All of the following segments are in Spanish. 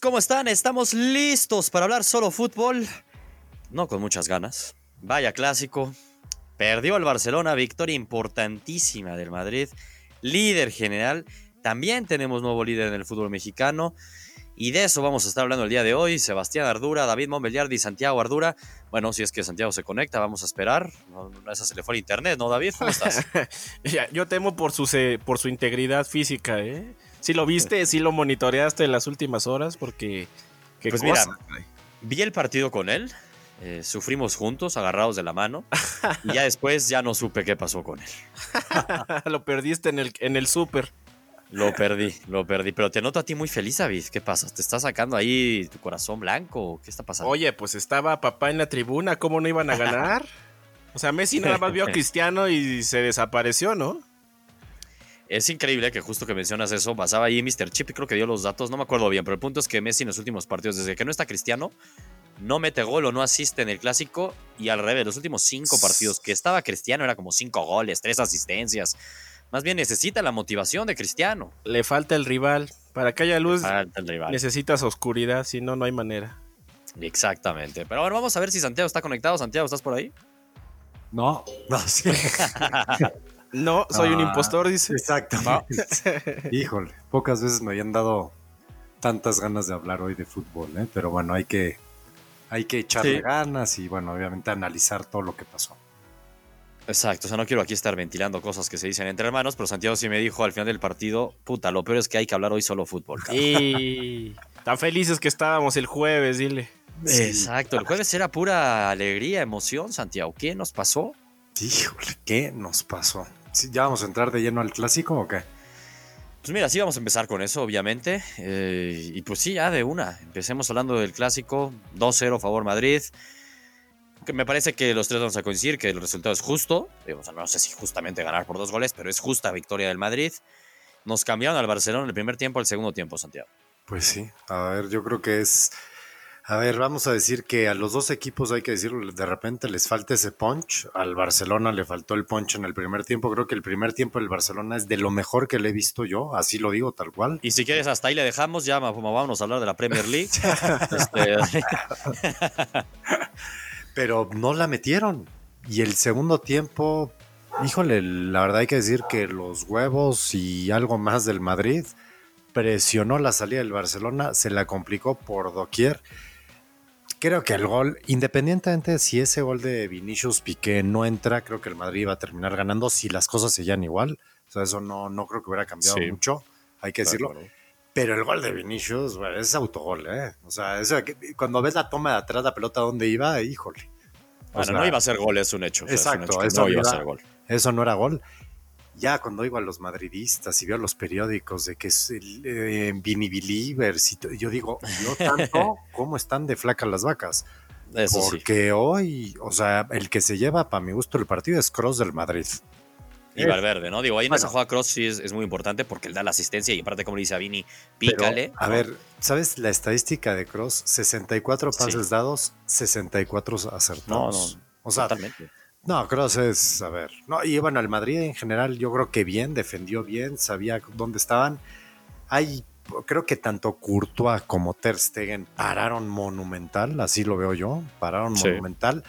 ¿cómo están? Estamos listos para hablar solo fútbol. No con muchas ganas. Vaya clásico. Perdió el Barcelona, victoria importantísima del Madrid. Líder general. También tenemos nuevo líder en el fútbol mexicano. Y de eso vamos a estar hablando el día de hoy. Sebastián Ardura, David Montbeliardi y Santiago Ardura. Bueno, si es que Santiago se conecta, vamos a esperar. No, esa se le fue al internet, ¿no, David? ¿Cómo estás? Yo temo por su, por su integridad física, ¿eh? Si lo viste, si lo monitoreaste en las últimas horas, porque. ¿qué pues cosa? mira, vi el partido con él. Eh, sufrimos juntos, agarrados de la mano. y ya después ya no supe qué pasó con él. lo perdiste en el, en el súper. Lo perdí, lo perdí. Pero te noto a ti muy feliz, David. ¿Qué pasa? ¿Te está sacando ahí tu corazón blanco? ¿Qué está pasando? Oye, pues estaba papá en la tribuna. ¿Cómo no iban a ganar? O sea, Messi nada más vio a Cristiano y se desapareció, ¿no? Es increíble que justo que mencionas eso, pasaba ahí Mr. Chip y creo que dio los datos, no me acuerdo bien, pero el punto es que Messi en los últimos partidos, desde que no está Cristiano, no mete gol o no asiste en el clásico y al revés, los últimos cinco partidos que estaba Cristiano era como cinco goles, tres asistencias. Más bien necesita la motivación de Cristiano. Le falta el rival. Para que haya luz, necesitas oscuridad, si no, no hay manera. Exactamente. Pero bueno, vamos a ver si Santiago está conectado. Santiago, ¿estás por ahí? No, no, sí. No, soy un ah, impostor, dice. Exacto. Híjole, pocas veces me habían dado tantas ganas de hablar hoy de fútbol, ¿eh? pero bueno, hay que, hay que echarle ganas y bueno, obviamente analizar todo lo que pasó. Exacto, o sea, no quiero aquí estar ventilando cosas que se dicen entre hermanos, pero Santiago sí me dijo al final del partido, puta, lo peor es que hay que hablar hoy solo fútbol. Y tan felices que estábamos el jueves, dile. Exacto, el jueves era pura alegría, emoción, Santiago. ¿Qué nos pasó? Híjole, ¿qué nos pasó? ¿Ya vamos a entrar de lleno al clásico o qué? Pues mira, sí vamos a empezar con eso, obviamente. Eh, y pues sí, ya de una. Empecemos hablando del clásico. 2-0 favor Madrid. Que me parece que los tres vamos a coincidir que el resultado es justo. no sé si justamente ganar por dos goles, pero es justa victoria del Madrid. Nos cambiaron al Barcelona el primer tiempo al segundo tiempo, Santiago. Pues sí, a ver, yo creo que es a ver, vamos a decir que a los dos equipos hay que decirlo, de repente les falta ese punch. Al Barcelona le faltó el punch en el primer tiempo. Creo que el primer tiempo del Barcelona es de lo mejor que le he visto yo, así lo digo tal cual. Y si quieres, hasta ahí le dejamos, ya vamos a hablar de la Premier League. Este, Pero no la metieron. Y el segundo tiempo, híjole, la verdad hay que decir que los huevos y algo más del Madrid presionó la salida del Barcelona, se la complicó por doquier creo que el gol, independientemente de si ese gol de Vinicius Piqué no entra, creo que el Madrid va a terminar ganando si las cosas seguían igual. O sea, eso no, no creo que hubiera cambiado mucho, hay que decirlo. Pero el gol de Vinicius, es autogol, ¿eh? O sea, cuando ves la toma de atrás, la pelota donde iba, híjole. Bueno, no iba a ser gol, es un hecho. Exacto, Eso no iba a ser gol. Eso no era gol ya cuando iba a los madridistas y veo los periódicos de que es el eh, Vini Believers y yo digo, yo tanto, ¿cómo están de flacas las vacas? Porque hoy, o sea, el que se lleva para mi gusto el partido es Cross del Madrid. Y Valverde, ¿no? Digo, ahí en esa jugada Cross sí es, muy importante porque él da la asistencia y aparte, como le dice a Vini, pícale. a ver, ¿sabes la estadística de Cross? 64 pases dados, 64 acertados. No, no. O sea, totalmente no, Cross es, a ver, no, y bueno, el Madrid en general yo creo que bien, defendió bien, sabía dónde estaban. Hay, creo que tanto Courtois como Ter Stegen pararon monumental, así lo veo yo, pararon monumental.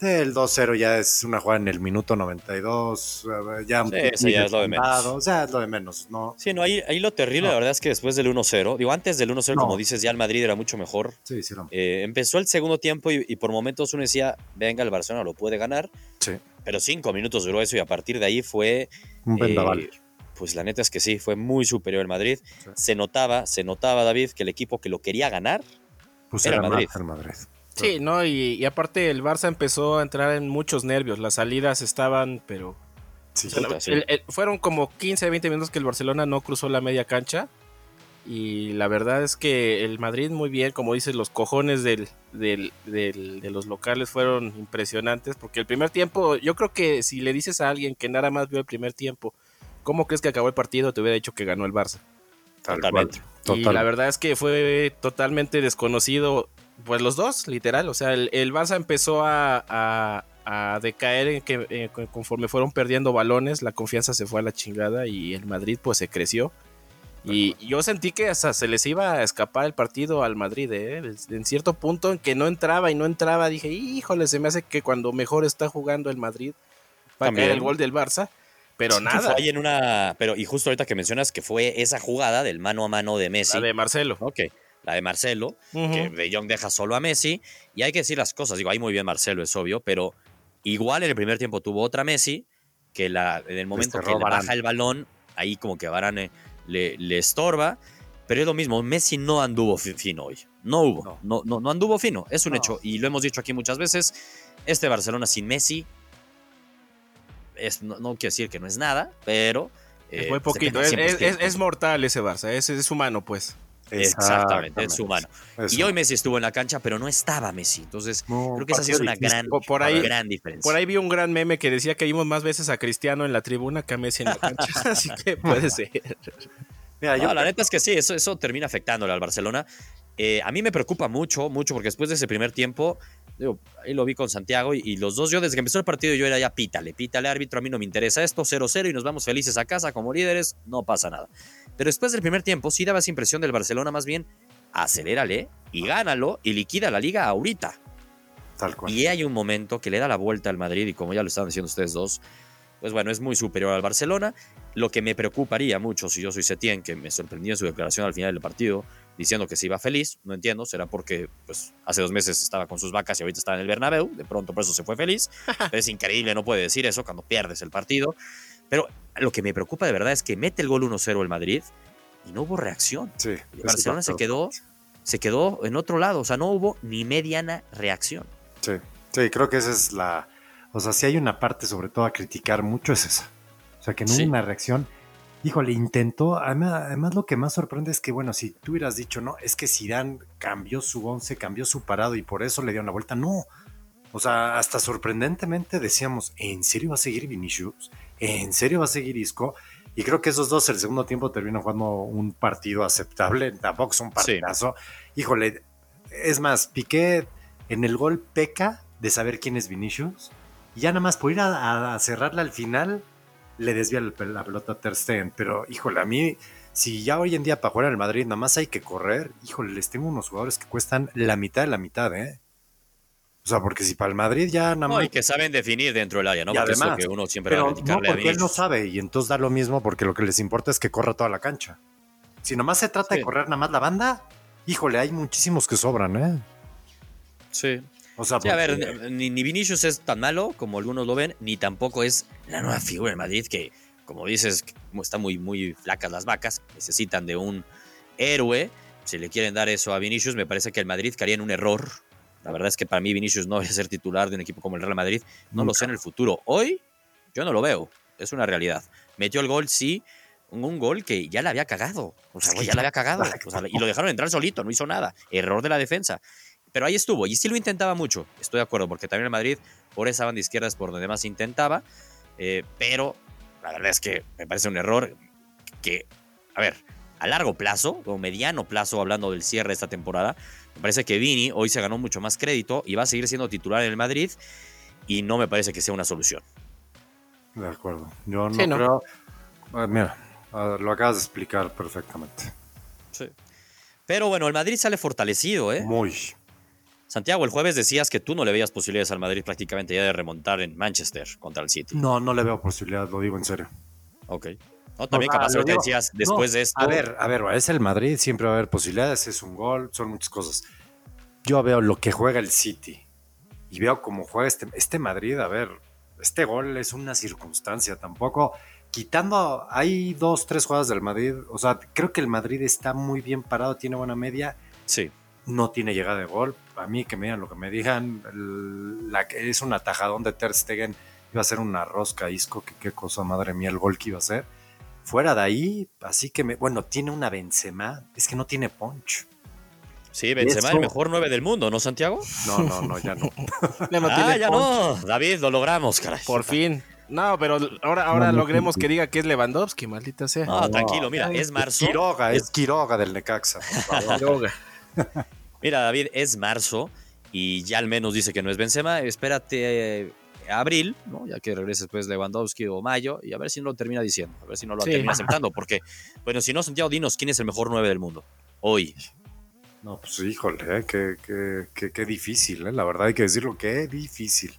El 2-0 ya es una jugada en el minuto 92, ya, sí, ya es lo de menos. O sea, es lo de menos, ¿no? Sí, no, ahí, ahí lo terrible, la verdad es que después del 1-0, digo, antes del 1-0, como dices, ya el Madrid era mucho mejor. Sí, sí, eh, empezó el segundo tiempo y, por momentos uno decía, venga, el Barcelona lo puede ganar. Sí. Pero cinco minutos duró eso y a partir de ahí fue... Un vendaval. Eh, pues la neta es que sí, fue muy superior el Madrid. Se notaba, se notaba, David, que el equipo que lo quería ganar pues era, Madrid. El Madrid. Sí, no, y, aparte el Barça empezó a entrar en muchos nervios. Las salidas estaban, pero. Sí, fueron como 15, 20 minutos que el Barcelona no cruzó la media cancha. Y la verdad es que el Madrid, muy bien, como dices, los cojones del, del, de los locales fueron impresionantes. Porque el primer tiempo, yo creo que si le dices a alguien que nada más vio el primer tiempo, ¿cómo crees que acabó el partido? Te hubiera dicho que ganó el Barça. Totalmente. Y la verdad es que fue totalmente desconocido pues los dos, literal. O sea, el, el Barça empezó a, decaer en que conforme fueron perdiendo balones, la confianza se fue a la chingada y el Madrid pues se creció. Y yo sentí que hasta se les iba a escapar el partido al Madrid, ¿eh? En cierto punto en que no entraba y no entraba, dije, híjole, se me hace que cuando mejor está jugando el Madrid va a caer el gol del Barça. Pero nada. Fue en una, pero y justo ahorita que mencionas que fue esa jugada del mano a mano de Messi. La de Marcelo. Ok. La de Marcelo, que De Jong deja solo a Messi. Y hay que decir las cosas. Digo, ahí muy bien Marcelo, es obvio, pero igual en el primer tiempo tuvo otra Messi, que la, en el momento que le baja el balón, ahí como que Varane le, le, estorba. Pero es lo mismo, Messi no anduvo fino hoy. No hubo, no, no, no anduvo fino. Es un hecho. Y lo hemos dicho aquí muchas veces. Este Barcelona sin Messi no, quiero decir que no es nada, pero... Eh, poquito, es, mortal ese Barça, es, es humano pues. Exactamente, es humano. Y hoy Messi estuvo en la cancha, pero no estaba Messi. Entonces, creo que esa es una gran, por ahí, gran diferencia. Por ahí vi un gran meme que decía que vimos más veces a Cristiano en la tribuna que a Messi en la cancha. Así que puede ser. Mira, La neta es que sí, eso, eso termina afectándole al Barcelona. Eh, a mí me preocupa mucho, mucho, porque después de ese primer tiempo, digo, ahí lo vi con Santiago y, los dos, yo desde que empezó el partido yo era ya pítale, pítale árbitro, a mí no me interesa esto, 0-0 y nos vamos felices a casa como líderes, no pasa nada. Pero después del primer tiempo sí daba esa impresión del Barcelona más bien, acelérale y gánalo y liquida la liga ahorita. Tal cual. Y hay un momento que le da la vuelta al Madrid y como ya lo estaban diciendo ustedes dos, pues bueno, es muy superior al Barcelona. Lo que me preocuparía mucho si yo soy Setién, que me sorprendió en su declaración al final del partido, diciendo que se iba feliz, no entiendo, será porque pues, hace dos meses estaba con sus vacas y ahorita está en el Bernabéu, de pronto por eso se fue feliz. es increíble, no puede decir eso cuando pierdes el partido. Pero lo que me preocupa de verdad es que mete el gol 1-0 el Madrid y no hubo reacción. Sí, Barcelona se quedó, se quedó en otro lado, o sea, no hubo ni mediana reacción. Sí, sí, creo que esa es la... O sea, si hay una parte sobre todo a criticar mucho es esa. O sea, que no hubo una reacción Híjole, intentó. Además, lo que más sorprende es que, bueno, si tú hubieras dicho, no, es que Zidane cambió su once, cambió su parado y por eso le dio una vuelta. No. O sea, hasta sorprendentemente decíamos, ¿en serio va a seguir Vinicius? ¿En serio va a seguir Isco? Y creo que esos dos el segundo tiempo terminan jugando un partido aceptable. Tampoco es un partidazo. Híjole, es más, Piqué en el gol peca de saber quién es Vinicius. Y ya nada más por ir a, a cerrarla al final, le desvía la pelota a Ter Stegen. Pero, híjole, a mí, si ya hoy en día para jugar en el Madrid nada más hay que correr, híjole, les tengo unos jugadores que cuestan la mitad de la mitad, ¿eh? O sea, porque si para el Madrid ya nada más. No, y que saben definir dentro del área, ¿no? porque además, que uno siempre pero no, porque él no sabe, y entonces da lo mismo porque lo que les importa es que corra toda la cancha. Si nomás se trata de correr nada más la banda, híjole, hay muchísimos que sobran, ¿eh? Sí. O sea, a ver, ni, Vinicius es tan malo como algunos lo ven, ni tampoco es la nueva figura de Madrid que, como dices, están muy, muy flacas las vacas, necesitan de un héroe. Si le quieren dar eso a Vinicius, me parece que el Madrid caería en un error. La verdad es que para mí Vinicius no debe ser titular de un equipo como el Real Madrid. No lo sé en el futuro. Hoy yo no lo veo. Es una realidad. Metió el gol, sí. Un, gol que ya le había cagado. O sea, ya le había cagado. y lo dejaron entrar solito, no hizo nada. Error de la defensa. Pero ahí estuvo, y sí lo intentaba mucho, estoy de acuerdo, porque también el Madrid por esa banda izquierda es por donde más intentaba, eh, pero la verdad es que me parece un error que, a ver, a largo plazo, o mediano plazo, hablando del cierre de esta temporada, me parece que Vini hoy se ganó mucho más crédito y va a seguir siendo titular en el Madrid, y no me parece que sea una solución. De acuerdo, yo no, creo... Eh, mira, lo acabas de explicar perfectamente. Sí. Pero bueno, el Madrid sale fortalecido, ¿eh? Muy. Santiago, el jueves decías que tú no le veías posibilidades al Madrid prácticamente ya de remontar en Manchester contra el City. No, no le veo posibilidades, lo digo en serio. Ok. No, también capaz lo decías después de esto. A ver, a ver, es el Madrid, siempre va a haber posibilidades, es un gol, son muchas cosas. Yo veo lo que juega el City y veo cómo juega este, este Madrid, a ver, este gol es una circunstancia, tampoco quitando, hay dos, tres jugadas del Madrid, o sea, creo que el Madrid está muy bien parado, tiene buena media. Sí no tiene llegada de gol. A mí que me digan lo que me digan, la que es un atajadón de Ter Stegen, iba a ser una rosca Isco, que qué cosa, madre mía, el gol que iba a ser. Fuera de ahí, así que me, bueno, tiene una Benzema, es que no tiene punch. Sí, Benzema, el mejor 9 del mundo, ¿no, Santiago? No, no, no, ya no. ah, ya no. David, lo logramos, caray. Por fin. No, pero ahora, ahora logremos que diga que es Lewandowski, maldita sea. No, tranquilo, mira, es marzo. Quiroga, es Quiroga del Necaxa. Quiroga. Mira, David, es marzo y ya al menos dice que no es Benzema. Espérate eh, abril, ¿no? ya que regrese después Lewandowski o mayo, y a ver si no lo termina diciendo, a ver si no lo termina aceptando, porque, bueno, si no, Santiago, dinos quién es el mejor 9 del mundo hoy. No, pues híjole, eh, qué, qué, qué, difícil, eh, la verdad hay que decirlo, qué difícil.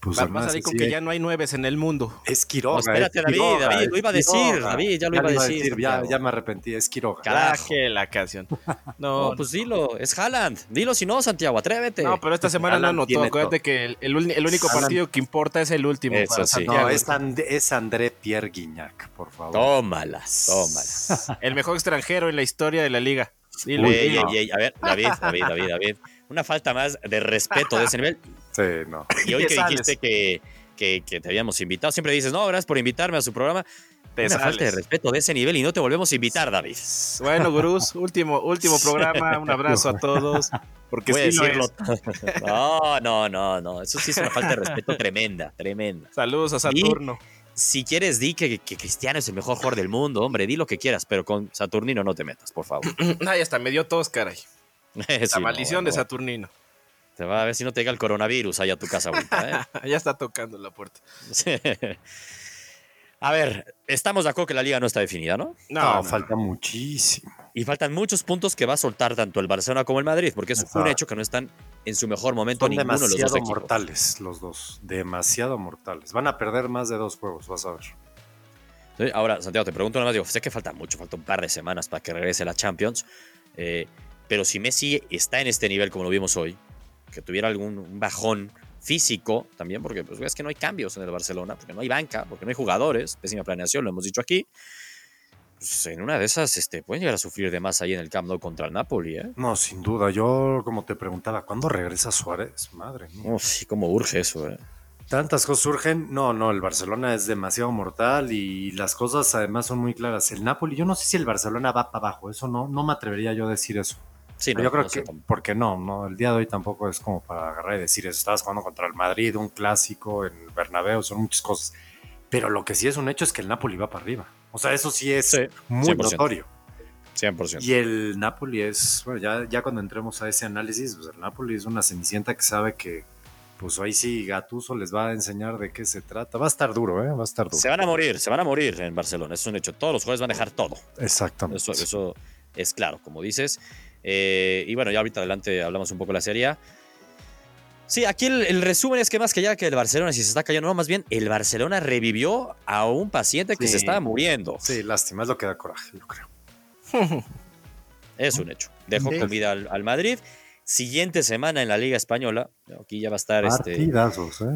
Pues Va, a salir con que ya no hay nueves en el mundo. Es Quiroga. No, espérate, David, David, lo iba a decir, David, ya lo iba, a decir. ya, ya, me arrepentí, es Quiroga. Carajo. la canción. No, pues dilo, es Haaland. Dilo si no, Santiago, atrévete. No, pero esta semana no anotó. Acuérdate que el, el, único partido que importa es el último. Eso sí. No, es, es André Pierre Guignac, por favor. Tómalas, tómalas. el mejor extranjero en la historia de la liga. Dilo. Ey, ey, ey. A ver, David, David, David, David. Una falta más de respeto de ese nivel. Sí, no. Y hoy que dijiste que que, te habíamos invitado. Siempre dices, no, gracias por invitarme a su programa. Te Una falta de respeto de ese nivel y no te volvemos a invitar, David. Bueno, Gurús, último, último programa. Un abrazo a todos. Porque sí decirlo. No, no, no, no. Eso sí es una falta de respeto tremenda, tremenda. Saludos a Saturno. si quieres, di que, Cristiano es el mejor jugador del mundo, hombre, di lo que quieras, pero con Saturnino no te metas, por favor. Ay, hasta me dio tos, caray. La maldición de Saturnino. Te va a ver si no te llega el coronavirus allá a tu casa ahorita. ¿eh? ya está tocando la puerta. A ver, estamos de acuerdo que la liga no está definida, ¿no? No, falta muchísimo. Y faltan muchos puntos que va a soltar tanto el Barcelona como el Madrid, porque es un hecho que no están en su mejor momento Son ninguno de los dos Demasiado mortales los dos, demasiado mortales. Van a perder más de dos juegos, vas a ver. Ahora, Santiago, te pregunto nada más, digo, sé que falta mucho, falta un par de semanas para que regrese la Champions, eh, pero si Messi está en este nivel como lo vimos hoy, que tuviera algún bajón físico también, porque pues es que no hay cambios en el Barcelona, porque no hay banca, porque no hay jugadores, pésima planeación, lo hemos dicho aquí. Pues en una de esas este, pueden llegar a sufrir de más ahí en el Camp Nou contra el Napoli, ¿eh? No, sin duda. Yo, como te preguntaba, ¿cuándo regresa Suárez? Madre mía. sí, cómo urge eso, ¿eh? Tantas cosas surgen. No, no, el Barcelona es demasiado mortal y las cosas además son muy claras. El Napoli, yo no sé si el Barcelona va para abajo, eso no, no me atrevería yo a decir eso yo creo que, porque no, no, el día de hoy tampoco es como para agarrar y decir, estabas jugando contra el Madrid, un clásico en Bernabéu, son muchas cosas. Pero lo que sí es un hecho es que el Napoli va para arriba. O sea, eso sí es muy notorio. 100%. Y el Napoli es, bueno, ya, ya cuando entremos a ese análisis, pues el Napoli es una cenicienta que sabe que, pues ahí sí Gatuso les va a enseñar de qué se trata. Va a estar duro, ¿eh? Va a estar duro. Se van a morir, se van a morir en Barcelona, es un hecho. Todos los jugadores van a dejar todo. Exactamente. Eso, eso es claro, como dices. Eh, y bueno, ya ahorita adelante hablamos un poco de la serie. Sí, aquí el, resumen es que más que ya que el Barcelona si se está cayendo, no, más bien el Barcelona revivió a un paciente que se estaba muriendo. Sí, lástima, es lo que da coraje, yo creo. es un hecho. Dejó comida al, Madrid. Siguiente semana en la Liga Española, aquí ya va a estar este. ¿eh?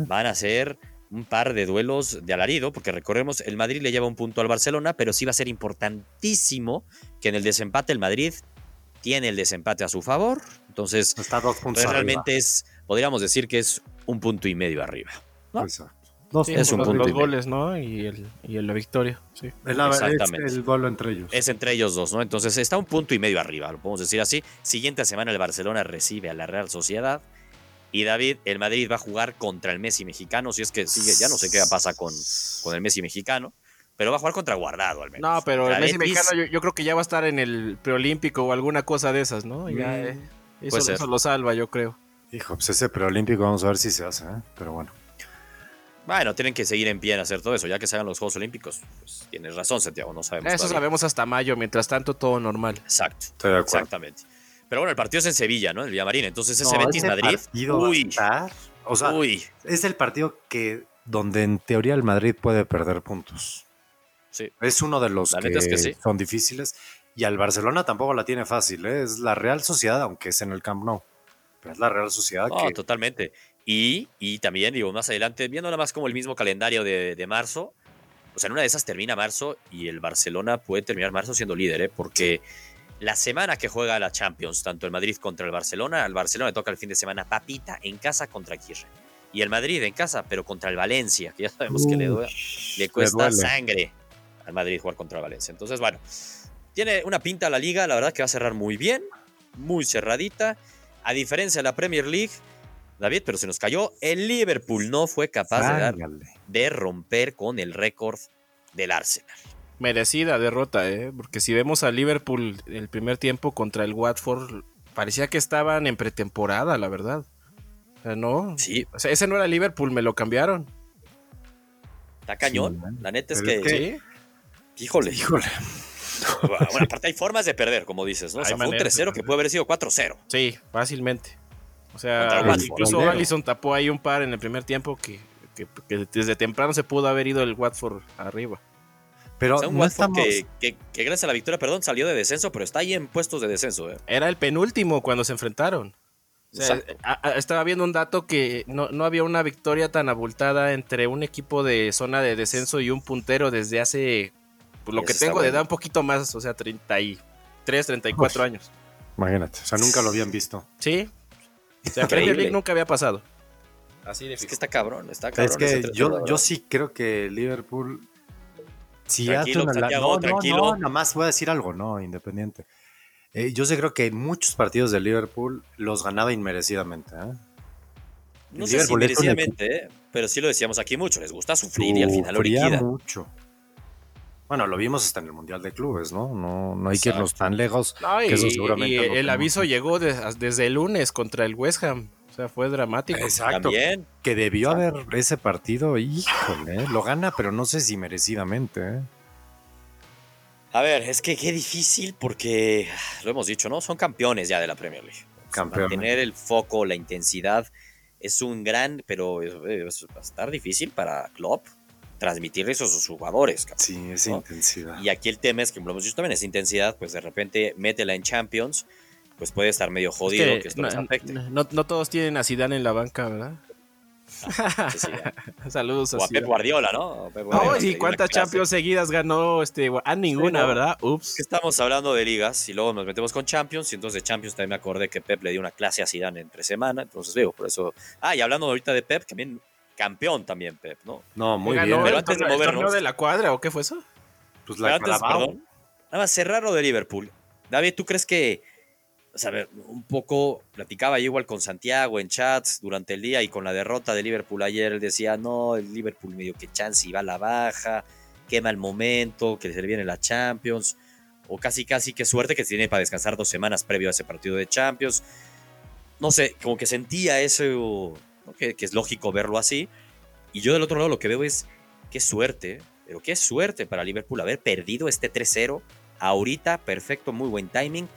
Van a ser un par de duelos de alarido, porque recordemos, el Madrid le lleva un punto al Barcelona, pero sí va a ser importantísimo que en el desempate el Madrid tiene el desempate a su favor. Entonces, Está dos puntos realmente es, podríamos decir que es un punto y medio arriba. Exacto. Dos es un punto los goles, ¿no? Y, el, y la victoria. Sí. Exactamente. Es el gol entre ellos. Es entre ellos dos, ¿no? Entonces está un punto y medio arriba, lo podemos decir así. Siguiente semana el Barcelona recibe a la Real Sociedad. Y David, el Madrid va a jugar contra el Messi mexicano. Si es que sigue, ya no sé qué pasa con, con el Messi mexicano pero va a jugar contra Guardado al menos. No, pero el Messi mexicano yo, creo que ya va a estar en el preolímpico o alguna cosa de esas, ¿no? Ya, mm, eh, eso, lo salva, yo creo. Hijo, pues ese preolímpico vamos a ver si se hace, ¿eh? Pero bueno. Bueno, tienen que seguir en pie en hacer todo eso, ya que se hagan los Juegos Olímpicos. Pues tienes razón, Santiago, no sabemos. Eso sabemos hasta mayo, mientras tanto todo normal. Exacto. Exactamente. Pero bueno, el partido es en Sevilla, ¿no? En el Villamarín. Entonces ese Betis Madrid. Uy. O sea, uy. es el partido que donde en teoría el Madrid puede perder puntos. Es uno de los que, son difíciles. Y al Barcelona tampoco la tiene fácil. ¿eh? Es la Real Sociedad, aunque es en el Camp Nou. Pero es la Real Sociedad que... totalmente. Y, y, también, digo, más adelante, viendo nada más como el mismo calendario de, marzo, o sea, en una de esas termina marzo y el Barcelona puede terminar marzo siendo líder, ¿eh? porque la semana que juega la Champions, tanto el Madrid contra el Barcelona, al Barcelona le toca el fin de semana papita en casa contra Kirre. Y el Madrid en casa, pero contra el Valencia, que ya sabemos que le, le cuesta sangre al Madrid jugar contra Valencia. Entonces, bueno, tiene una pinta la liga, la verdad que va a cerrar muy bien, muy cerradita. A diferencia de la Premier League, David, pero se nos cayó. El Liverpool no fue capaz de, de romper con el récord del Arsenal. Merecida derrota, ¿eh? porque si vemos a Liverpool el primer tiempo contra el Watford, parecía que estaban en pretemporada, la verdad. no. Sí. O sea, ese no era Liverpool, me lo cambiaron. Está cañón. la neta es que, Híjole. Híjole. Bueno, aparte hay formas de perder, como dices, ¿no? O sea, fue un 3-0 que puede haber sido 4-0. Sí, fácilmente. O sea, incluso Allison tapó ahí un par en el primer tiempo que, desde temprano se pudo haber ido el Watford arriba. Pero un Watford que, gracias a la victoria, perdón, salió de descenso, pero está ahí en puestos de descenso. ¿eh? Era el penúltimo cuando se enfrentaron. estaba viendo un dato que no, no, había una victoria tan abultada entre un equipo de zona de descenso y un puntero desde hace pues, lo que tengo de edad un poquito más, o sea, 33, 34 años. Imagínate, o sea, nunca lo habían visto. Sí. O sea, Premier League nunca había pasado. Así de Es que está cabrón, está cabrón. Es que yo, yo sí creo que Liverpool. Si tranquilo, hace una, no, tranquilo. No, nada más voy a decir algo, no, independiente. Eh, yo sí creo que muchos partidos de Liverpool los ganaba inmerecidamente. ¿eh? No sé si inmerecidamente, ¿eh? pero sí lo decíamos aquí mucho. Les gusta sufrir y al final lo liquida. mucho. Bueno, lo vimos hasta en el Mundial de Clubes, ¿no? No, no hay que irnos tan lejos. y, el aviso llegó desde el lunes contra el West Ham. O sea, fue dramático. Exacto. También. Que debió haber ese partido, híjole, lo gana, pero no sé si merecidamente. ¿eh? A ver, es que qué difícil porque, lo hemos dicho, ¿no? Son campeones ya de la Premier League. Campeones. Mantener el foco, la intensidad, es un gran, pero va a estar difícil para Klopp transmitir eso a sus jugadores. sí, esa intensidad. Y aquí el tema es que, lo hemos visto también, esa intensidad, pues de repente métela en Champions, pues puede estar medio jodido que, esto no, les afecte. No, todos tienen a Zidane en la banca, ¿verdad? Ah, Saludos a, o a Pep Guardiola, ¿no? ¿y cuántas Champions seguidas ganó? Este, a ninguna, ¿verdad? Ups. Estamos hablando de ligas y luego nos metemos con Champions y entonces de Champions también me acordé que Pep le dio una clase a Zidane entre semana, entonces veo, por eso... Ah, y hablando ahorita de Pep, también campeón también, Pep, ¿no? No, muy bien. Pero antes de movernos. de la cuadra o qué fue eso? Pues la antes, perdón, Nada más cerrar lo de Liverpool. David, ¿tú crees que, o sea, un poco, platicaba yo igual con Santiago en chats durante el día y con la derrota de Liverpool ayer, él decía, no, el Liverpool medio que chance y va a la baja, quema el momento, que se le viene la Champions, o casi casi qué suerte que tiene para descansar dos semanas previo a ese partido de Champions. No sé, como que sentía eso que, es lógico verlo así. Y yo del otro lado lo que veo es qué suerte, pero qué suerte para Liverpool haber perdido este 3-0 ahorita, perfecto, muy buen timing,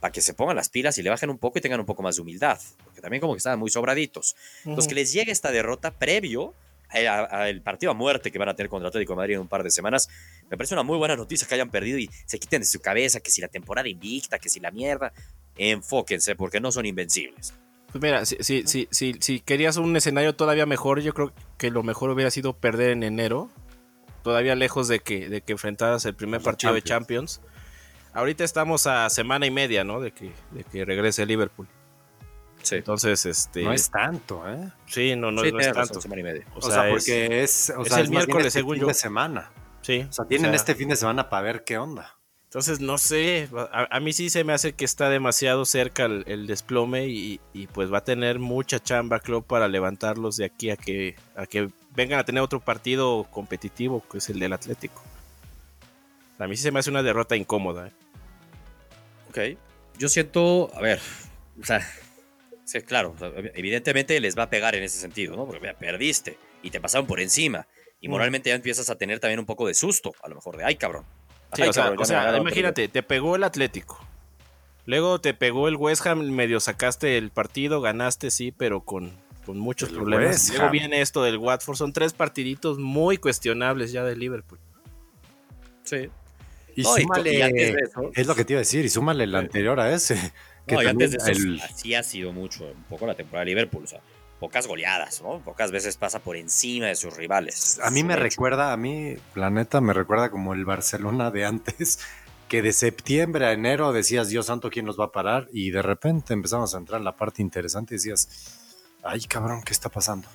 para que se pongan las pilas y le bajen un poco y tengan un poco más de humildad, porque también como que estaban muy sobraditos. Entonces, que les llegue esta derrota previo al partido a muerte que van a tener contra Atlético de Madrid en un par de semanas, me parece una muy buena noticia que hayan perdido y se quiten de su cabeza que si la temporada invicta, que si la mierda, enfóquense porque no son invencibles. Pues mira, si, si, si, si, querías un escenario todavía mejor, yo creo que lo mejor hubiera sido perder en enero. Todavía lejos de que, de que enfrentaras el primer partido de Champions. Ahorita estamos a semana y media, ¿no? De que, de que regrese Liverpool. Sí. Entonces, este. No es tanto, ¿eh? Sí, no, no, es tanto. Semana y media. O, sea, porque es, o sea, el miércoles, este según fin de semana. Sí. O sea, tienen este fin de semana para ver qué onda. Entonces, no sé, a, mí sí se me hace que está demasiado cerca el, desplome y, pues va a tener mucha chamba club para levantarlos de aquí a que, a que vengan a tener otro partido competitivo, que es el del Atlético. A mí sí se me hace una derrota incómoda. ¿eh? Ok, yo siento, a ver, o sea, claro, evidentemente les va a pegar en ese sentido, ¿no? Porque perdiste y te pasaron por encima y mm. moralmente ya empiezas a tener también un poco de susto, a lo mejor de, ay cabrón, o sea, imagínate, te pegó el Atlético. Luego te pegó el West Ham, medio sacaste el partido, ganaste, sí, pero con, con muchos problemas. Luego viene esto del Watford, son tres partiditos muy cuestionables ya de Liverpool. Sí. Y súmale, es lo que te iba a decir, y súmale el anterior a ese. Que antes de eso, así ha sido mucho, un poco la temporada de Liverpool. O sea, pocas goleadas, ¿no? Pocas veces pasa por encima de sus rivales. A mí me recuerda, a mí, la neta, me recuerda como el Barcelona de antes, que de septiembre a enero decías, Dios santo, ¿quién nos va a parar? Y de repente empezamos a entrar en la parte interesante y decías, ay, cabrón, ¿qué está pasando?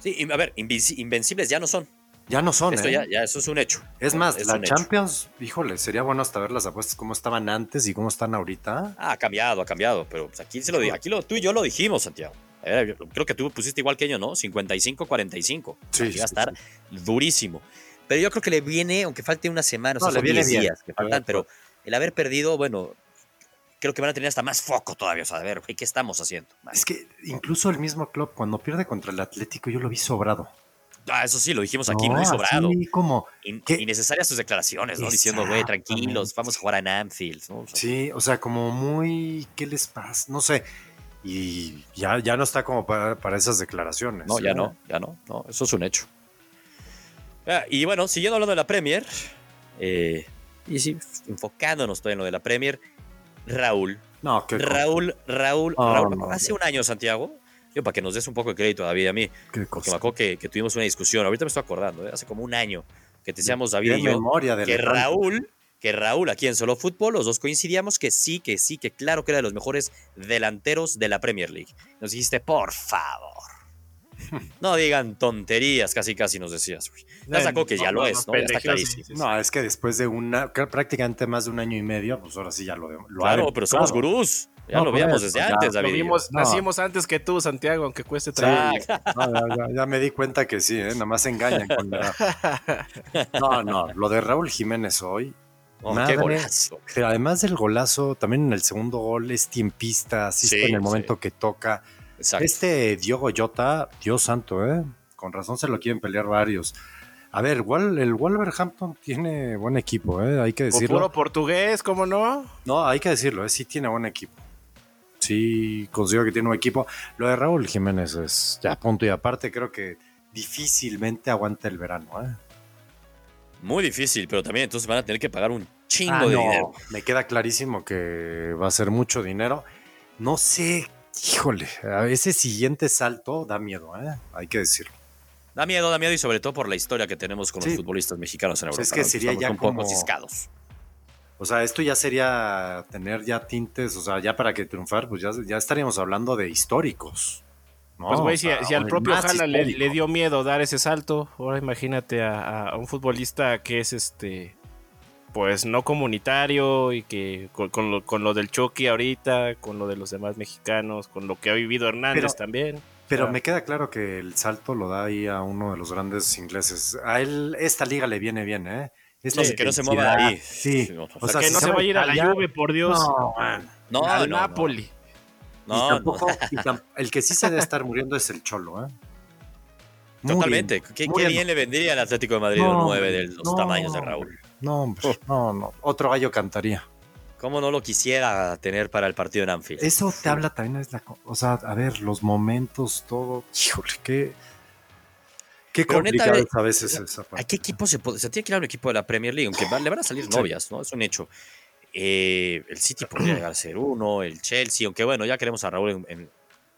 Sí, a ver, invencibles ya no son. Ya no son, Esto ¿eh? ya, ya, eso es un hecho. Es más, la Champions, híjole, sería bueno hasta ver las apuestas cómo estaban antes y cómo están ahorita. Ah, ha cambiado, ha cambiado, pero pues, aquí se lo aquí lo, tú y yo lo dijimos, Santiago. creo que tú pusiste igual que yo, ¿no? 55-45. Sí, va a estar durísimo. Pero yo creo que le viene, aunque falte una semana, o sea, le viene días que faltan, pero el haber perdido, bueno, creo que van a tener hasta más foco todavía. O sea, a ver, ¿qué estamos haciendo? Es que incluso el mismo club, cuando pierde contra el Atlético, yo lo vi sobrado. Ah, eso sí, lo dijimos aquí, muy sobrado. Como. innecesarias sus declaraciones, ¿no? Diciendo, güey, tranquilos, vamos a jugar en Anfield. sí, o sea, como muy. ¿Qué les pasa? No sé. Y ya, ya no está como para, esas declaraciones. No, ya no, ya no, no. Eso es un hecho. Ah, y bueno, siguiendo hablando de la Premier, eh, y sí, enfocándonos todavía en lo de la Premier, Raúl. No, ¿qué Raúl, Raúl, Raúl, hace un año, Santiago, yo para que nos des un poco de crédito, David, a mí, porque me acuerdo que, tuvimos una discusión, ahorita me estoy acordando, ¿eh? hace como un año que te decíamos David y yo, que Raúl, que Raúl aquí en Solo Fútbol, los dos coincidíamos que sí, que sí, que claro que era de los mejores delanteros de la Premier League. Nos dijiste, por favor. No digan tonterías, casi casi nos decías. Ya sacó que ya lo es, ¿no? está clarísimo. No, es que después de una, prácticamente más de un año y medio, pues ahora sí ya lo, lo Claro, pero somos gurús. Ya lo veíamos desde antes, David. Nacimos antes que tú, Santiago, aunque cueste traer. ya, me di cuenta que sí, ¿eh? nada más engañan con la... No, no, lo de Raúl Jiménez hoy. Oh, qué golazo. Pero además del golazo, también en el segundo gol es tiempista, asiste en el momento que toca. Este Diogo Jota, Dios santo, ¿eh? Con razón se lo quieren pelear varios. A ver, igual el Wolverhampton tiene buen equipo, ¿eh? hay que decirlo. puro portugués, ¿cómo no? No, hay que decirlo, ¿eh? sí tiene buen equipo. Sí, considero que tiene un equipo. Lo de Raúl Jiménez es ya punto y aparte, creo que difícilmente aguanta el verano. ¿eh? Muy difícil, pero también entonces van a tener que pagar un chingo ah, de dinero. Me queda clarísimo que va a ser mucho dinero. No sé Híjole, ese siguiente salto da miedo, ¿eh? hay que decirlo. Da miedo, da miedo y sobre todo por la historia que tenemos con los futbolistas mexicanos en Europa. es que sería ya un como... poco ciscados. O sea, esto ya sería tener ya tintes, o sea, ya para que triunfar, pues ya, ya estaríamos hablando de históricos. Pues güey, si, al propio Jala le, dio miedo dar ese salto, ahora imagínate a, un futbolista que es este pues no comunitario y que con, lo, del Chucky ahorita, con lo de los demás mexicanos, con lo que ha vivido Hernández también. Pero me queda claro que el salto lo da ahí a uno de los grandes ingleses. A él esta liga le viene bien, ¿eh? No, que no se mueva ahí. Sí. O, sea, que no se, va a ir a la Juve, por Dios. No, no, al Napoli. No, el que sí se debe estar muriendo es el Cholo, ¿eh? Totalmente. qué, bien le vendría al Atlético de Madrid un 9 de los tamaños de Raúl. No, no, no. Otro gallo cantaría. ¿Cómo no lo quisiera tener para el partido en Anfield? Eso te habla también, es la, o sea, a ver, los momentos, todo. Híjole, qué, qué complicado a veces esa parte. ¿A qué equipo se puede? Se tiene que ir a un equipo de la Premier League, aunque le van a salir novias, ¿no? Es un hecho. Eh, el City podría llegar a ser uno, el Chelsea, aunque bueno, ya queremos a Raúl en,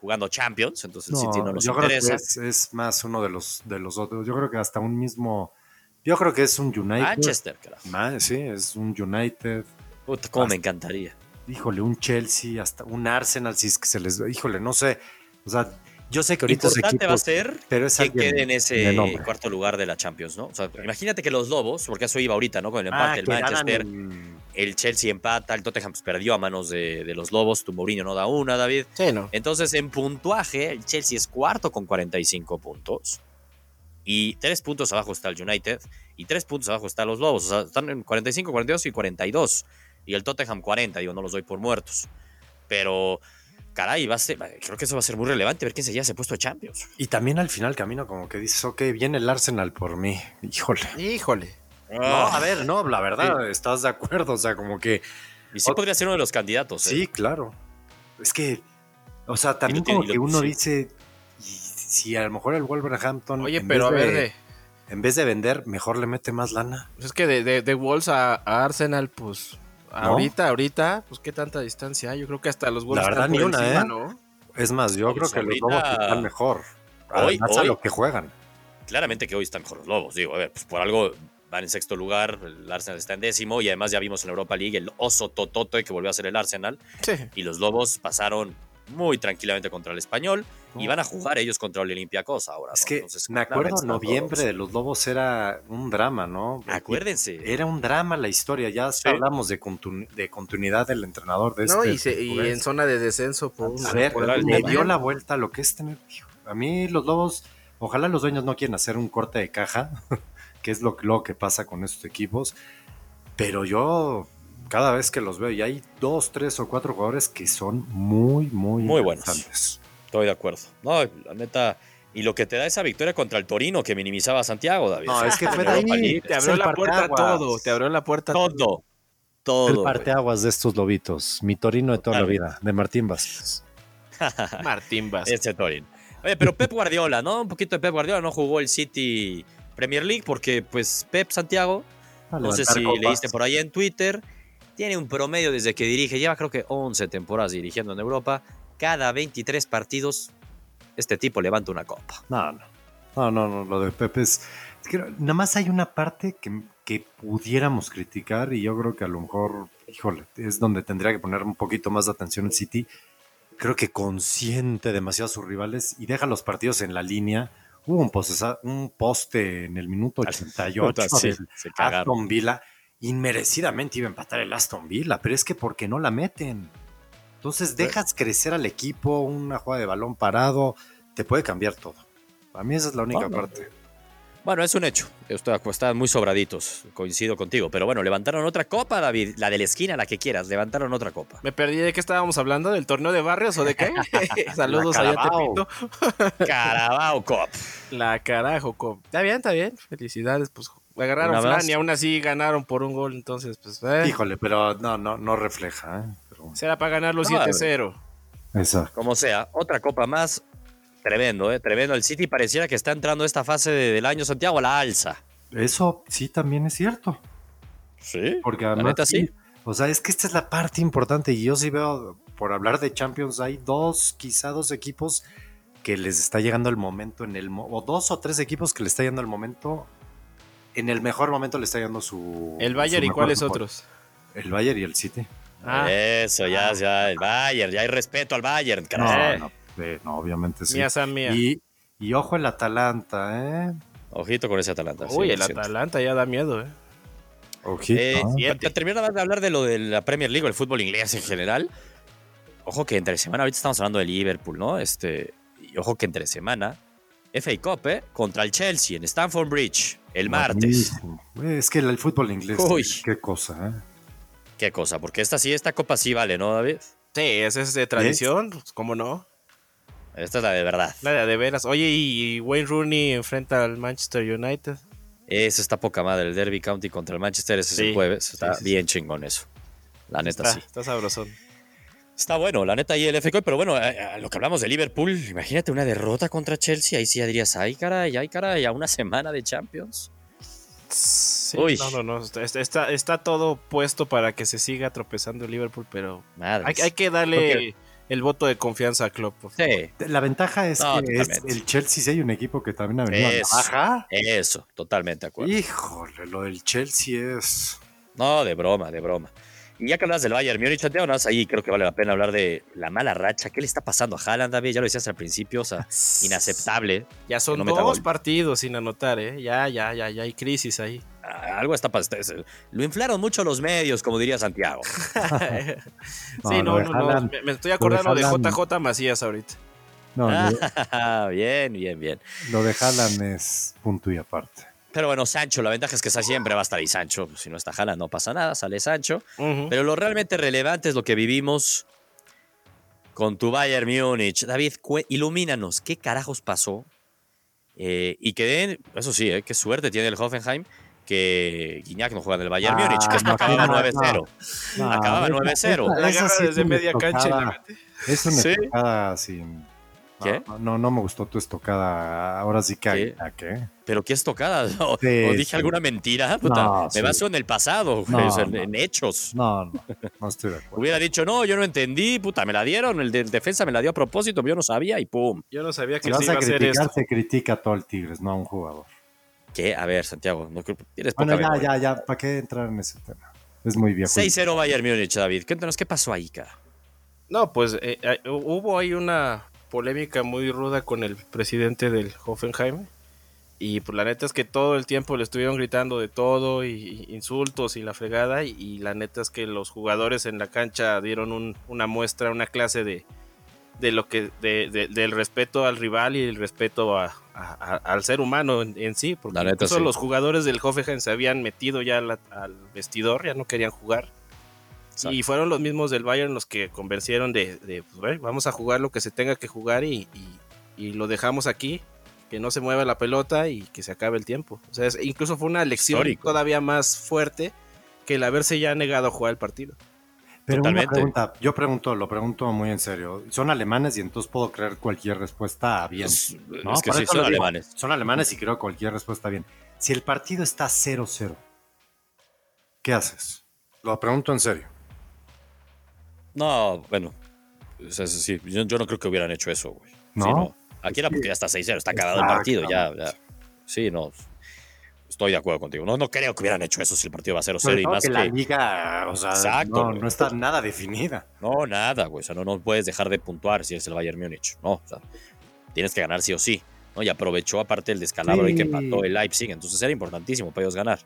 jugando Champions, entonces el City no nos yo interesa. Creo que es, más uno de los, de los otros. Yo creo que hasta un mismo yo creo que es un United. Manchester, carajo. Sí, es un United. Puta, cómo me encantaría. Híjole, un Chelsea, hasta un Arsenal, si es que se les. Híjole, no sé. O sea, yo sé que ahorita Importante va a ser que quede en ese cuarto lugar de la Champions, ¿no? O sea, imagínate que los Lobos, porque eso iba ahorita, ¿no? Con el empate, del ah, Manchester, el Chelsea empata, el Tottenham pues, perdió a manos de, de, los Lobos, tu Mourinho no da una, David. Sí, no. Entonces, en puntuaje, el Chelsea es cuarto con 45 puntos. Y tres puntos abajo está el United y tres puntos abajo están los Lobos. O sea, están en 45, 42 y 42. Y el Tottenham 40, digo, no los doy por muertos. Pero, caray, va a ser, creo que eso va a ser muy relevante ver quién se ya se ha puesto a Champions. Y también al final camino como que dices, ok, viene el Arsenal por mí. Híjole. Híjole. No, ah. a ver, no, la verdad, estás de acuerdo. O sea, como que. Y sí podría ser uno de los candidatos. ¿eh? Sí, claro. Es que, o sea, también como que uno dice, si a lo mejor el Wolverhampton. Oye, pero a ver, en vez de vender, mejor le mete más lana. Pues es que de, de, Wolves a, Arsenal, pues. Ahorita, ahorita, pues qué tanta distancia hay. Yo creo que hasta los Wolves. La verdad, ni una, ¿eh? ¿no? Es más, yo creo que los Lobos están mejor. Hoy, hoy, a lo que juegan. Claramente que hoy están mejor los Lobos. Digo, a ver, pues por algo van en sexto lugar, el Arsenal está en décimo y además ya vimos en Europa League el oso totote que volvió a ser el Arsenal. Sí. Y los Lobos pasaron muy tranquilamente contra el español y van a jugar ellos contra el Olympiacos ahora. Es que me acuerdo noviembre de los Lobos era un drama, ¿no? Acuérdense. Era un drama la historia, ya hablamos de, de, continuidad del entrenador de no, este. y, en zona de descenso. Por a ver, le dio la vuelta a lo que es tener... A mí los Lobos, ojalá los dueños no quieran hacer un corte de caja, que es lo, lo que pasa con estos equipos, pero yo cada vez que los veo y hay dos, tres o cuatro jugadores que son muy, muy, muy buenos. Estoy de acuerdo. No, la neta. Y lo que te da esa victoria contra el Torino que minimizaba a Santiago, David. No, es que fue ahí, te abrió la puerta todo, te abrió la puerta todo. Todo. El parteaguas de estos lobitos. Mi Torino de toda la vida, de Martín Vázquez. Martín Vázquez. Ese Torino. Oye, pero Pep Guardiola, ¿no? Un poquito de Pep Guardiola no jugó el City Premier League porque, pues, Pep Santiago, no sé si leíste por ahí en Twitter, tiene un promedio desde que dirige, lleva creo que 11 temporadas dirigiendo en Europa. Cada 23 partidos, este tipo levanta una copa. No, no. No, no, no lo de Pepe es. que nada más hay una parte que, que pudiéramos criticar y yo creo que a lo mejor, híjole, es donde tendría que poner un poquito más de atención el City. Creo que consiente demasiado a sus rivales y deja los partidos en la línea. Hubo un, un poste en el minuto 88 sí, Aston Villa inmerecidamente iba a empatar el Aston Villa, pero es que porque no la meten. Entonces dejas crecer al equipo, una jugada de balón parado, te puede cambiar todo. A mí esa es la única parte. Bueno, es un hecho. Están muy sobraditos, coincido contigo. Pero bueno, levantaron otra copa, David. La de la esquina, la que quieras. Levantaron otra copa. Me perdí de qué estábamos hablando, del torneo de barrios o de qué. Saludos allá Tepito. Carabao Cop. La carajo Cop. Está bien, está bien. Felicidades, pues agarraron Flan y aún así ganaron por un gol, entonces pues... Eh. Híjole, pero no, no, no refleja, ¿eh? Será para ganar los 7-0. Exacto. Como sea, otra copa más. Tremendo, ¿eh? Tremendo. El City pareciera que está entrando esta fase del año Santiago a la alza. Eso sí también es cierto. Sí. Porque además... sí. O sea, es que esta es la parte importante y yo sí veo, por hablar de Champions, hay dos, quizá dos equipos que les está llegando el momento en el... O dos o tres equipos que les está llegando el momento en el mejor momento le está dando su. ¿El Bayern y cuáles otros? El Bayern y el City. Ah. Eso, ya, ya, el Bayern, ya hay respeto al Bayern, No, no, obviamente sí. Mía San mía. Y, y, ojo el Atalanta, ¿eh? Ojito con ese Atalanta. Uy, el Atalanta ya da miedo, ¿eh? Ojito. Eh, y termino de hablar de lo de la Premier League, el fútbol inglés en general. Ojo que entre semana, ahorita estamos hablando de Liverpool, ¿no? Este, y ojo que entre semana FA Cup, ¿eh? Contra el Chelsea en Stamford Bridge el martes. Es que el, fútbol inglés, Uy. qué cosa, ¿eh? Qué cosa, porque esta sí, esta copa sí vale, ¿no, David? Sí, esa es de tradición, pues, ¿cómo no? Esta es la de verdad. La de, veras. Oye, y Wayne Rooney enfrenta al Manchester United. Eso está poca madre, el Derby County contra el Manchester, ese es el jueves. Está bien chingón eso. La neta sí. Está sabrosón. Está bueno, la neta, y el FK, pero bueno, eh, lo que hablamos de Liverpool, imagínate una derrota contra Chelsea, ahí sí ya dirías, ay caray, ay caray, a una semana de Champions. Sí, no, no, no, está, está, todo puesto para que se siga tropezando el Liverpool, pero hay, hay, que darle el voto de confianza a Klopp. Sí. La ventaja es que el Chelsea sí hay un equipo que también ha venido a la baja. Eso, totalmente de acuerdo. Híjole, lo del Chelsea es... No, de broma, de broma. Y ya que hablas del Bayern Múnich, Santiago, nada ahí creo que vale la pena hablar de la mala racha. ¿Qué le está pasando a Haaland, David? Ya lo decías al principio, o sea, inaceptable. Ya son dos partidos sin anotar, ¿eh? Ya, ya, ya, ya hay crisis ahí. Ah, algo está pasando. Lo inflaron mucho los medios, como diría Santiago. sí, no, no, no, Me, estoy acordando de, JJ Macías ahorita. No, bien, bien, bien. Lo de Haaland es punto y aparte. Pero bueno, Sancho, la ventaja es que siempre va a estar ahí Sancho. Si no está Jala, no pasa nada, sale Sancho. Pero lo realmente relevante es lo que vivimos con tu Bayern Múnich. David, ilumínanos, ¿qué carajos pasó? Eh, y que den, eso sí, eh, qué suerte tiene el Hoffenheim que Guiñac no juega en el Bayern ah, Múnich, que esto acababa 9-0. acababa 9-0. La guerra desde media cancha. Es una ¿Sí? sin ¿Qué? No, no, me gustó tu estocada. Ahora sí que. ¿Qué? qué? ¿Pero qué estocada? ¿O, dije alguna mentira? me baso en el pasado, en, hechos. No, no, no estoy de acuerdo. Hubiera dicho, no, yo no entendí, puta, me la dieron, el de defensa me la dio a propósito, yo no sabía y pum. Yo no sabía que si vas a, criticar, se critica a todo el Tigres, no a un jugador. ¿Qué? A ver, Santiago, no tienes Bueno, ya, ya, ya, ¿para qué entrar en ese tema? Es muy viejo. 6-0 Bayern Múnich, David. Cuéntanos qué pasó ahí, cara. No, pues eh, eh, hubo ahí una polémica muy ruda con el presidente del Hoffenheim. Y pues la neta es que todo el tiempo le estuvieron gritando de todo, y, insultos y la fregada. Y, la neta es que los jugadores en la cancha dieron una muestra, una clase de, de lo que, de, del respeto al rival y el respeto a, al ser humano en, sí. Porque incluso los jugadores del Hoffenheim se habían metido ya al vestidor, ya no querían jugar Y fueron los mismos del Bayern los que convencieron de, pues, vamos a jugar lo que se tenga que jugar y, lo dejamos aquí, que no se mueva la pelota y que se acabe el tiempo. O sea, incluso fue una lección todavía más fuerte que el haberse ya negado a jugar el partido. Pero una pregunta, yo pregunto, lo pregunto muy en serio. Son alemanes y entonces puedo creer cualquier respuesta bien. Es que sí, son alemanes. Son alemanes y creo cualquier respuesta bien. Si el partido está 0-0, ¿qué haces? Lo pregunto en serio. No, bueno, yo, no creo que hubieran hecho eso, güey. ¿No? Aquí era porque ya está 6-0, está acabado el partido, ya, ya. Sí, no, estoy de acuerdo contigo. No, no creo que hubieran hecho eso si el partido va a 0-0 y más que, la liga, o sea, no, está nada definida. No, nada, güey. O sea, no, no puedes dejar de puntuar si eres el Bayern Múnich. No, o sea, tienes que ganar sí o sí. ¿no? Y aprovechó aparte el descalabro y que empató el Leipzig. Entonces era importantísimo para ellos ganar.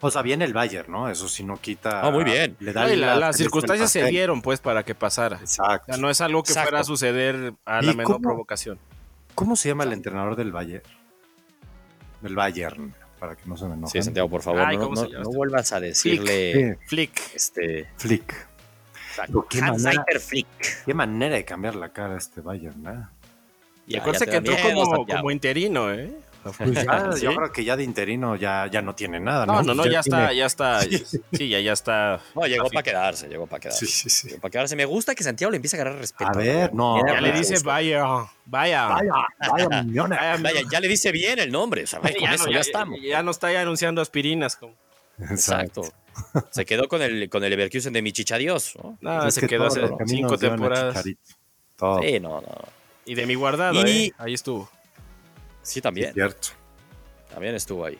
O sea, bien el Bayern, ¿no? Eso sí no quita. Ah, muy bien. Le da las circunstancias se dieron, pues, para que pasara. Exacto. O sea, no es algo que fuera a suceder a la menor provocación. ¿Cómo se llama el entrenador del Bayern? Del Bayern para que no se me enojen. Sí, Santiago, por favor, no, no, este? vuelvas a decirle Flick. Este, Flick. ¿Qué, manera, Flick. qué manera de cambiar la cara a este Bayern, ¿eh? Y acuérdate que entró como, como interino, ¿eh? Pues ya, yo creo que ya de interino ya, ya no tiene nada, ¿no? No, no, ya, está, ya está. Sí, ya, ya está. No, llegó para quedarse, llegó para quedarse. Sí, sí, sí. para quedarse. Me gusta que Santiago le empiece a agarrar respeto. A ver, no. Ya le dice vaya, vaya. Vaya, vaya, millones. Vaya, ya le dice bien el nombre. O sea, con ya, eso no, ya, estamos. Ya no está anunciando aspirinas. Como. Exacto. Se quedó con el, con el Everkusen de Michicha Dios. ¿no? No, se quedó hace cinco temporadas. Sí, no, no. Y de mi guardado, ¿eh? ahí estuvo. Sí, también. cierto. También estuvo ahí.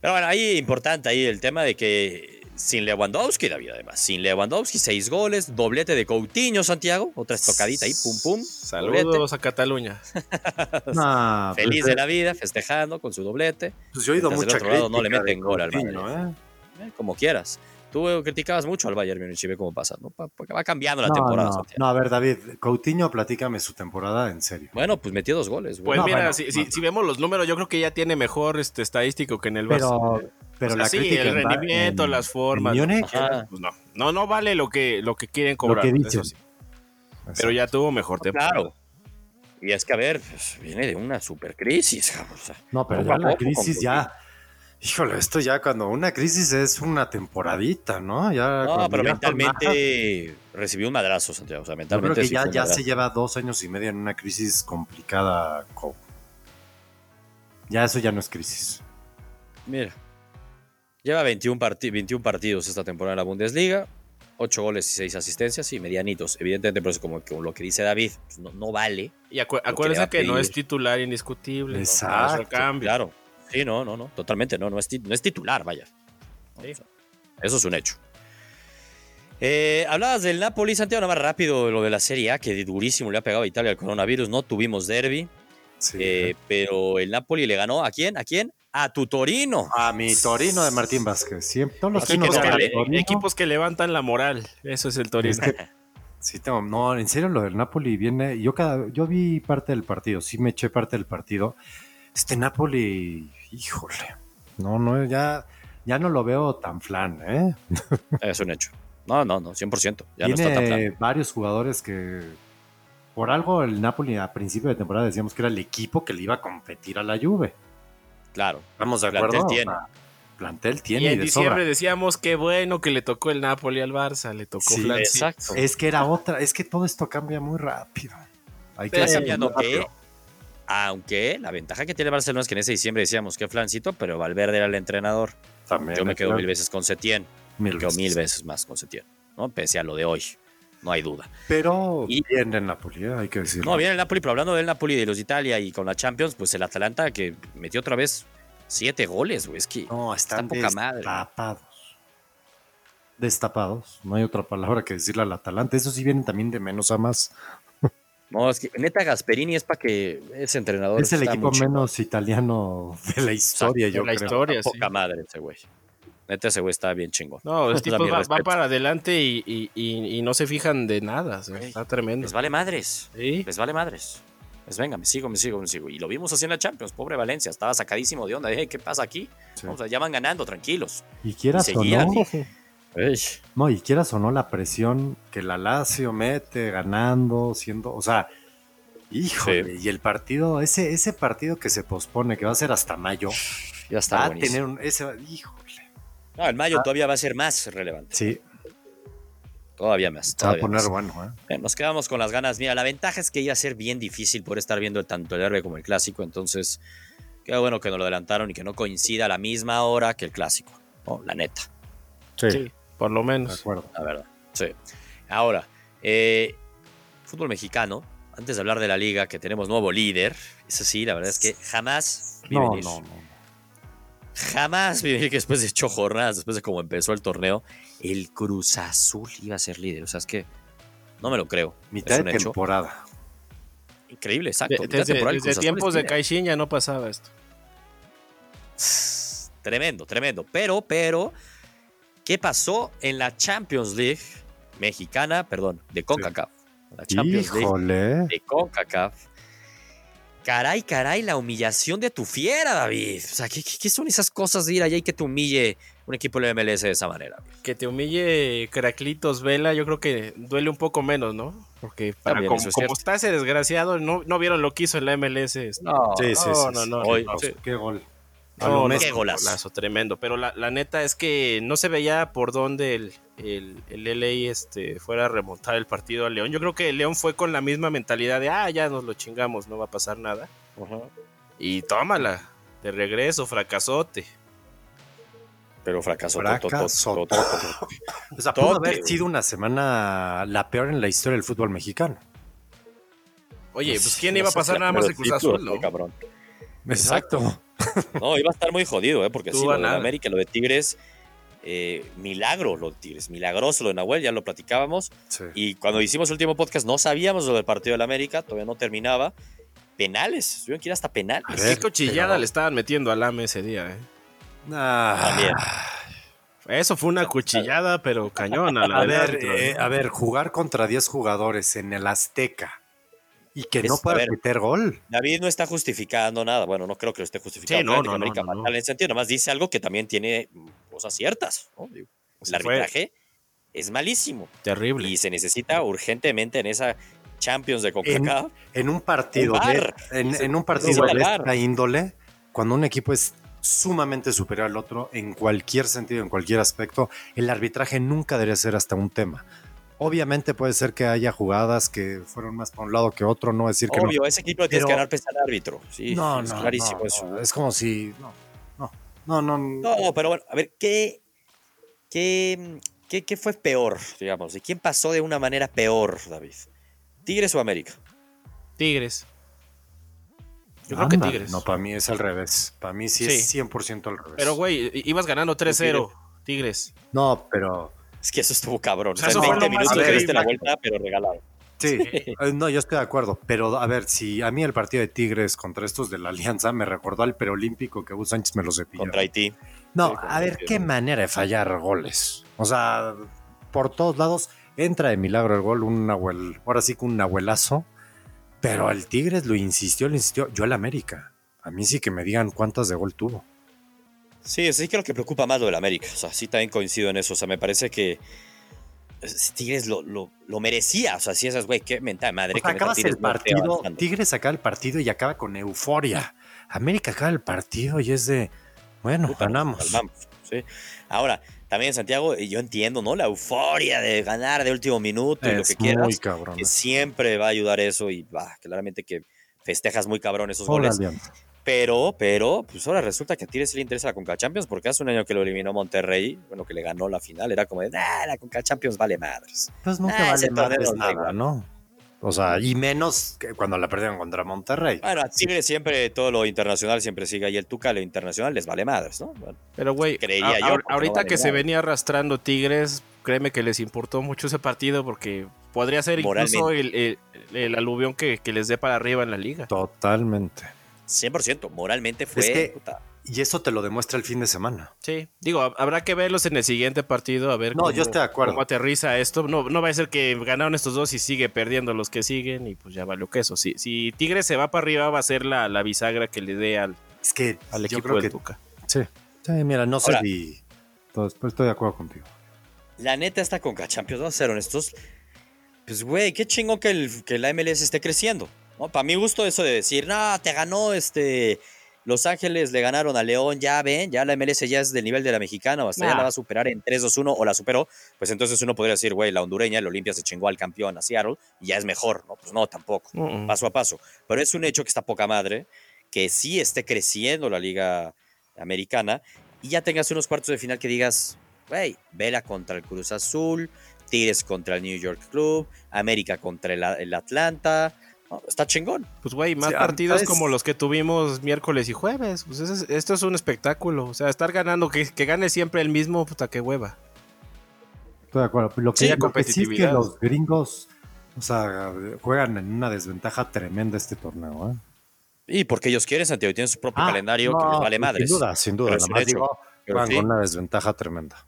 Pero bueno, ahí importante ahí el tema de que sin Lewandowski, David, además. Sin Lewandowski, seis goles, doblete de Coutinho, Santiago. Otra estocadita ahí, pum, pum. Saludos a Cataluña. Feliz pues, de la vida, festejando con su doblete. Pues yo he oído mucha crítica no le meten gol al Madrid. ¿eh? Eh, como quieras. Tú criticabas mucho al Bayern Múnich y ve cómo pasa, ¿no? Porque va cambiando la temporada. No, no, a ver, David, Coutinho, platícame su temporada en serio. Bueno, pues metió dos goles. Pues mira, si, vemos los números, yo creo que ya tiene mejor este, estadístico que en el Barça. Pero, la sí, el rendimiento, las formas. Pues no, no, no vale lo que, lo que quieren cobrar. Lo que eso sí. Pero ya tuvo mejor temporada. Claro. Y es que, a ver, pues, viene de una super crisis. no, pero ya la crisis ya Híjole, esto ya cuando una crisis es una temporadita, ¿no? Ya no, pero mentalmente recibió un madrazo, Santiago. O sea, mentalmente creo que ya, se lleva dos años y medio en una crisis complicada. Ya eso ya no es crisis. Mira, lleva 21, 21 partidos esta temporada en la Bundesliga, 8 goles y 6 asistencias y medianitos. Evidentemente, pero es como, lo que dice David, pues no, vale. Y acuérdense que, no es titular indiscutible. Exacto. Claro. Sí, no, no, no, totalmente, no, no es, no es titular, vaya. eso es un hecho. Eh, hablabas del Napoli, Santiago, nada más rápido lo de la Serie A, que durísimo le ha pegado a Italia el coronavirus, no tuvimos derby, eh, pero el Napoli le ganó a quién, a quién, a tu Torino. A mi Torino de Martín Vázquez. Siempre, todos los equipos que, equipos que levantan la moral, eso es el Torino. sí, tengo, no, en serio lo del Napoli viene, yo cada, yo vi parte del partido, sí me eché parte del partido. Este Napoli híjole, no, no, ya, ya no lo veo tan flan, ¿eh? Es un hecho. No, no, no, 100%. Ya Tiene no está tan flan. varios jugadores que, por algo, el Napoli a principio de temporada decíamos que era el equipo que le iba a competir a la Juve. Claro. Vamos de acuerdo. Plantel tiene. plantel tiene. Y en diciembre decíamos que bueno que le tocó el Napoli al Barça, le tocó sí, Exacto. Es que era otra, es que todo esto cambia muy rápido. Hay que cambiando aunque la ventaja que tiene Barcelona es que en ese diciembre decíamos que flancito, pero Valverde era el entrenador. Yo me quedo mil veces con Setién. me quedo mil veces más con Setién, ¿no? Pese a lo de hoy. No hay duda. Pero y, bien el Napoli, ¿eh? hay que decirlo. No, bien el Napoli, pero hablando del Napoli de los de Italia y con la Champions, pues el Atalanta que metió otra vez siete goles, güey. Es que no, están, poca destapados. Destapados. No hay otra palabra que decirle al Atalanta. Eso sí vienen también de menos a más. No, es que neta Gasperini es para que ese entrenador. Es el equipo menos italiano de la historia, yo de la historia, sí. Poca madre ese güey. Neta, ese güey está bien chingón. No, los tipos va, para adelante y, no se fijan de nada. Está tremendo. Les vale madres. Les vale madres. Pues venga, me sigo, me sigo, me sigo. Y lo vimos así en la Champions, pobre Valencia, estaba sacadísimo de onda. Dije, ¿qué pasa aquí? Vamos, ya van ganando, tranquilos. Y quieras o no, No, y quieras o no la presión que la Lazio mete ganando, siendo, o sea, híjole, y el partido, ese, ese partido que se pospone, que va a ser hasta mayo, ya está va a tener un, ese, híjole. No, el mayo ah. todavía va a ser más relevante. Sí. Todavía más. Se va a poner bueno, ¿eh? Nos quedamos con las ganas. Mira, la ventaja es que iba a ser bien difícil por estar viendo tanto el derby como el clásico, entonces qué bueno que nos lo adelantaron y que no coincida a la misma hora que el clásico, la neta. sí. Por lo menos. De acuerdo. La verdad. Sí. Ahora, eh, fútbol mexicano. Antes de hablar de la liga, que tenemos nuevo líder. Eso sí, la verdad es que jamás no, no, no. Jamás vi que después de ocho jornadas, después de cómo empezó el torneo, el Cruz Azul iba a ser líder. O sea, es que no me lo creo. Mitad de temporada. Increíble, exacto. desde, tiempos de Caixin ya no pasaba esto. Tremendo, tremendo. Pero, pero, ¿Qué pasó en la Champions League mexicana, perdón, de CONCACAF? La Champions Híjole. League de CONCACAF. Caray, caray, la humillación de tu fiera, David. O sea, ¿qué, son esas cosas de ir allá y que te humille un equipo de MLS de esa manera? Que te humille Craclitos Vela, yo creo que duele un poco menos, ¿no? Porque para como, está ese desgraciado, no, no vieron lo que hizo en la MLS. No, sí, sí, no, no, no, Qué gol. No, qué golazo. tremendo. Pero la, neta es que no se veía por dónde el, el, el, LA este, fuera a remontar el partido al León. Yo creo que el León fue con la misma mentalidad de, ah, ya nos lo chingamos, no va a pasar nada. Y tómala, de regreso, fracasote. Pero fracasó. Fracasó. o sea, pudo haber sido una semana la peor en la historia del fútbol mexicano. Oye, pues ¿quién iba a pasar nada más de Cruz Azul, no? Cabrón. Exacto. No, iba a estar muy jodido, ¿eh? porque sí, lo de América, lo de Tigres, eh, milagro lo de Tigres, milagroso lo de Nahuel, ya lo platicábamos. Y cuando hicimos el último podcast no sabíamos lo del partido del América, todavía no terminaba. Penales, tuvieron que ir hasta penales. Qué cochillada le estaban metiendo al AME ese día, ¿eh? También. Eso fue una cuchillada, pero cañona. a, ver, eh, a ver, jugar contra 10 jugadores en el Azteca y que no pueda meter gol. David no está justificando nada. Bueno, no creo que lo esté justificando. Sí, no, no, no, En sentido, nomás dice algo que también tiene cosas ciertas. el arbitraje es malísimo. Terrible. Y se necesita urgentemente en esa Champions de CONCACAF. En, un partido, de, en, un partido de esta índole, cuando un equipo es sumamente superior al otro en cualquier sentido, en cualquier aspecto, el arbitraje nunca debería ser hasta un tema. Obviamente puede ser que haya jugadas que fueron más para un lado que otro, no decir que Obvio, ese equipo tiene que ganar pese al árbitro. Sí, no, es clarísimo eso. Es como si. No, no, no, no. pero bueno, a ver, ¿qué, qué, qué, fue peor, digamos? ¿Y quién pasó de una manera peor, David? ¿Tigres o América? Tigres. Yo creo que Tigres. No, para mí es al revés. Para mí sí, es 100% al revés. Pero, güey, ibas ganando 3-0, Tigres. No, pero es que eso estuvo cabrón. O sea, 20 minutos que diste la vuelta, pero regalado. Sí, eh, no, yo estoy de acuerdo. Pero a ver, si a mí el partido de Tigres contra estos de la Alianza me recordó al preolímpico que Gus Sánchez me lo cepilló. Contra Haití. No, a ver, qué manera de fallar goles. O sea, por todos lados entra de milagro el gol, un abuel, ahora sí que un abuelazo. Pero el Tigres lo insistió, lo insistió. Yo el América. A mí sí que me digan cuántas de gol tuvo. Sí, sí creo que preocupa más lo del América. O sea, sí también coincido en eso. O sea, me parece que eh, Tigres lo, lo, merecía. O sea, si esas, güey, qué mentada madre. que acabas el partido, Tigres acaba el partido y acaba con euforia. América acaba el partido y es de, bueno, ganamos. ¿sí? Ahora, también Santiago, yo entiendo, ¿no? La euforia de ganar de último minuto y lo que quieras. Muy cabrón. Que siempre va a ayudar eso y va, claramente que festejas muy cabrón esos goles. Pero, pero, pues ahora resulta que a Tigres le interesa la Conca Champions porque hace un año que lo eliminó Monterrey, bueno, que le ganó la final, era como de, ah, la Conca Champions vale madres. Pues nunca vale madres nada, ¿no? O sea, y menos que cuando la perdieron contra Monterrey. Bueno, a Tigres siempre todo lo internacional siempre sigue ahí el Tuca, lo internacional les vale madres, ¿no? pero, güey, creía yo. Ahorita que se venía arrastrando Tigres, créeme que les importó mucho ese partido porque podría ser incluso el, el, aluvión que, que les dé para arriba en la liga. Totalmente. 100%, moralmente fue... y eso te lo demuestra el fin de semana. Sí, digo, habrá que verlos en el siguiente partido, a ver no, cómo, yo estoy de acuerdo. cómo aterriza esto. No, no va a ser que ganaron estos dos y sigue perdiendo los que siguen y pues ya valió que eso. Si, si Tigres se va para arriba va a ser la, la bisagra que le dé al, es que al equipo de Tuca. Sí, sí, mira, no sé si... Pues, estoy de acuerdo contigo. la neta está con Champions, vamos a ser honestos. Pues, güey, qué chingo que, el, que la MLS esté creciendo. ¿No? Para mi gusto, eso de decir, no, te ganó este. Los Ángeles le ganaron a León, ya ven, ya la MLS ya es del nivel de la mexicana, o hasta ya la va a superar en 3-2-1 o la superó, pues entonces uno podría decir, güey, la hondureña, el Olimpia se chingó al campeón a Seattle y ya es mejor, ¿no? Pues no, tampoco, paso a paso. Pero es un hecho que está poca madre, que sí esté creciendo la liga americana y ya tengas unos cuartos de final que digas, güey, Vela contra el Cruz Azul, Tigres contra el New York Club, América contra el, Atlanta. Está chingón. Pues, güey, más partidos como los que tuvimos miércoles y jueves. Pues esto es un espectáculo. O sea, estar ganando, que, gane siempre el mismo, puta, que hueva. Estoy de acuerdo. Lo que, sí, es que los gringos, o sea, juegan en una desventaja tremenda este torneo, ¿eh? Y porque ellos quieren, Santiago, tienen su propio ah, calendario que les vale madres. Sin duda, sin duda. Nada digo, juegan con una desventaja tremenda.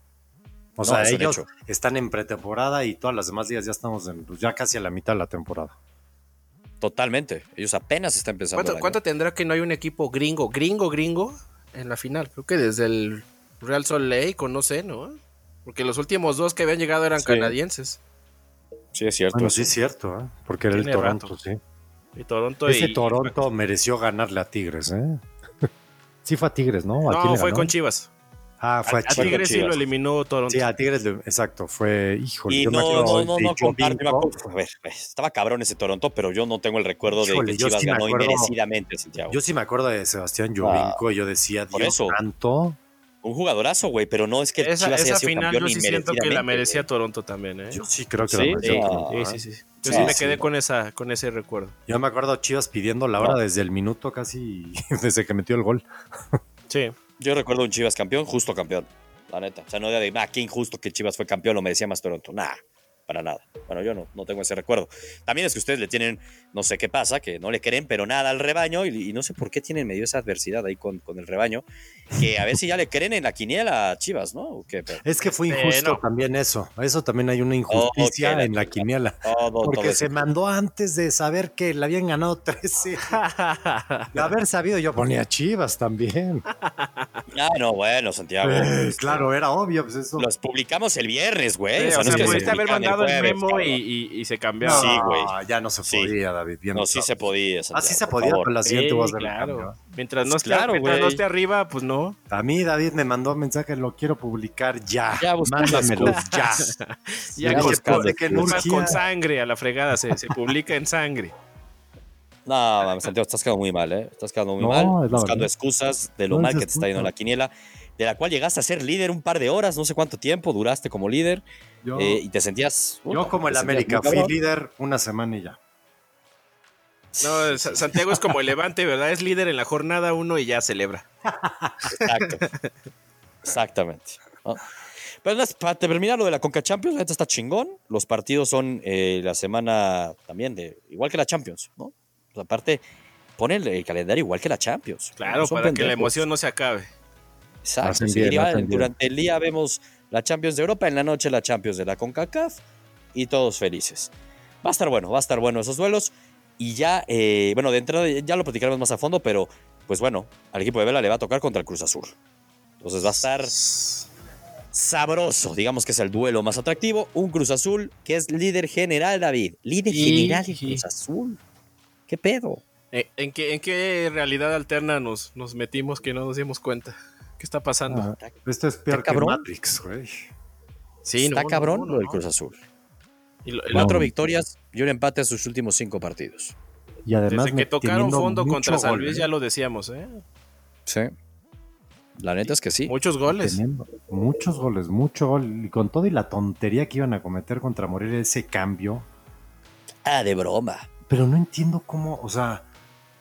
O sea, ellos están en pretemporada y todas las demás días ya estamos en, pues, ya casi a la mitad de la temporada. Totalmente. Ellos apenas están empezando. ¿Cuánto, ¿Cuánto, tendrá que no hay un equipo gringo, gringo, gringo en la final? Creo que desde el Real Salt Lake o no sé, ¿no? Porque los últimos dos que habían llegado eran canadienses. Sí, es cierto. sí, es cierto, ¿eh? porque era el Toronto, sí. Y Toronto Ese Toronto mereció ganarle a Tigres, ¿eh? sí fue a Tigres, ¿no? no, fue con Chivas. Ah, fue a, a Tigres sí lo eliminó Toronto. Sí, a Tigres, exacto, fue, híjole. Y no, no, no, no, A ver, estaba cabrón ese Toronto, pero yo no tengo el recuerdo de que Chivas ganó inmerecidamente, Santiago. Yo sí me acuerdo de Sebastián Jovinko, y yo decía, Dios santo. Un jugadorazo, güey, pero no es que esa, Chivas esa final yo sí siento que la merecía Toronto también, ¿eh? Yo sí creo que la merecía Toronto. Sí, sí, sí. Yo sí, me quedé con, esa, con ese recuerdo. Yo me acuerdo Chivas pidiendo la hora desde el minuto casi, desde que metió el gol. Sí. Yo recuerdo un Chivas campeón, justo campeón la neta. O sea, no de, ah, qué injusto que Chivas fue campeón, lo merecía más Toronto. Nah, para nada. Bueno, yo no, no tengo ese recuerdo. También es que ustedes le tienen, no sé qué pasa, que no le creen, pero nada al rebaño y, no sé por qué tienen medio esa adversidad ahí con, con, el rebaño, que a ver si ya le creen en la quiniela a Chivas, ¿no? Es que fue injusto también eso. Eso también hay una injusticia en la quiniela. porque se mandó antes de saber que le habían ganado 13. de haber sabido, yo ponía Chivas también. Ah, no, bueno, Santiago. Eh, claro, era obvio. Pues eso. Los publicamos el viernes, güey. o sea, no es que haber mandado el, memo y, se cambió. sí, güey. Ya no se podía, David. no, sí se podía. Santiago, ah, sí se podía, con la siguiente voz del claro. Mientras, no, esté, claro, mientras no esté arriba, pues no. A mí David me mandó un mensaje, lo quiero publicar ya. Ya, Mándamelo ya. ya, ya que, que con sangre a la fregada, se, se publica en sangre. No, Santiago, estás quedando muy mal, ¿eh? Estás quedando muy mal, buscando excusas de lo mal que te está yendo la quiniela, de la cual llegaste a ser líder un par de horas, no sé cuánto tiempo duraste como líder, eh, y te sentías... yo como el América, fui líder una semana y ya. No, Santiago es como el Levante, ¿verdad? Es líder en la jornada uno y ya celebra. Exacto. Exactamente. Pero para terminar lo de la Conca Champions, la neta está chingón. Los partidos son eh, la semana también de igual que la Champions, ¿no? aparte, pone el, calendario igual que la Champions. Claro, para que la emoción no se acabe. Exacto. durante el día vemos la Champions de Europa, en la noche la Champions de la CONCACAF y todos felices. Va a estar bueno, va a estar bueno esos duelos. Y ya, eh, bueno, de entrada ya lo platicaremos más a fondo, pero pues bueno, al equipo de Vela le va a tocar contra el Cruz Azul. Entonces va a estar sabroso, digamos que es el duelo más atractivo. Un Cruz Azul que es líder general, David. Líder general de Cruz Azul. ¿Qué pedo? Eh, ¿En qué, en qué realidad alterna nos, nos metimos que no nos dimos cuenta? ¿Qué está pasando? Ah, esto es peor que Matrix, güey. Sí, está cabrón lo del Cruz Azul. Cuatro victorias y un empate a sus últimos cinco partidos. Y además Desde que tocaron fondo contra San Luis, ya ¿eh? lo decíamos, ¿eh? Sí. La neta es que sí. Muchos goles. muchos goles, mucho gol. Y con todo y la tontería que iban a cometer contra Morelia, ese cambio. Ah, de broma pero no entiendo cómo, o sea,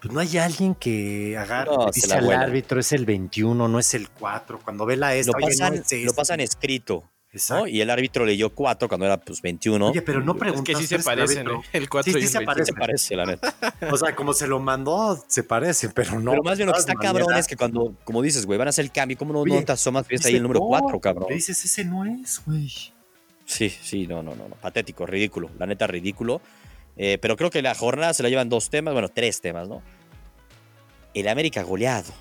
pues no hay alguien que agarre, dice al árbitro, es el 21, no es el 4. Cuando ve la S, lo, pasan, lo pasan escrito. Exacto. Y el árbitro leyó 4 cuando era pues 21. Oye, pero no preguntaste. Es que sí se parecen, ¿no? El 4 sí, sí se, parece. se parece, la neta. o sea, como se lo mandó, se parece, pero no. Pero más bien lo que está cabrón es que cuando, como dices, güey, van a hacer el cambio, ¿cómo no, Oye, no te asomas ves ahí el número 4, cabrón? dices, ese no es, güey. Sí, sí, no, no, no, no. Patético, ridículo. La neta, ridículo. Eh, pero creo que la jornada se la llevan dos temas, bueno, tres temas, ¿no? El América goleado.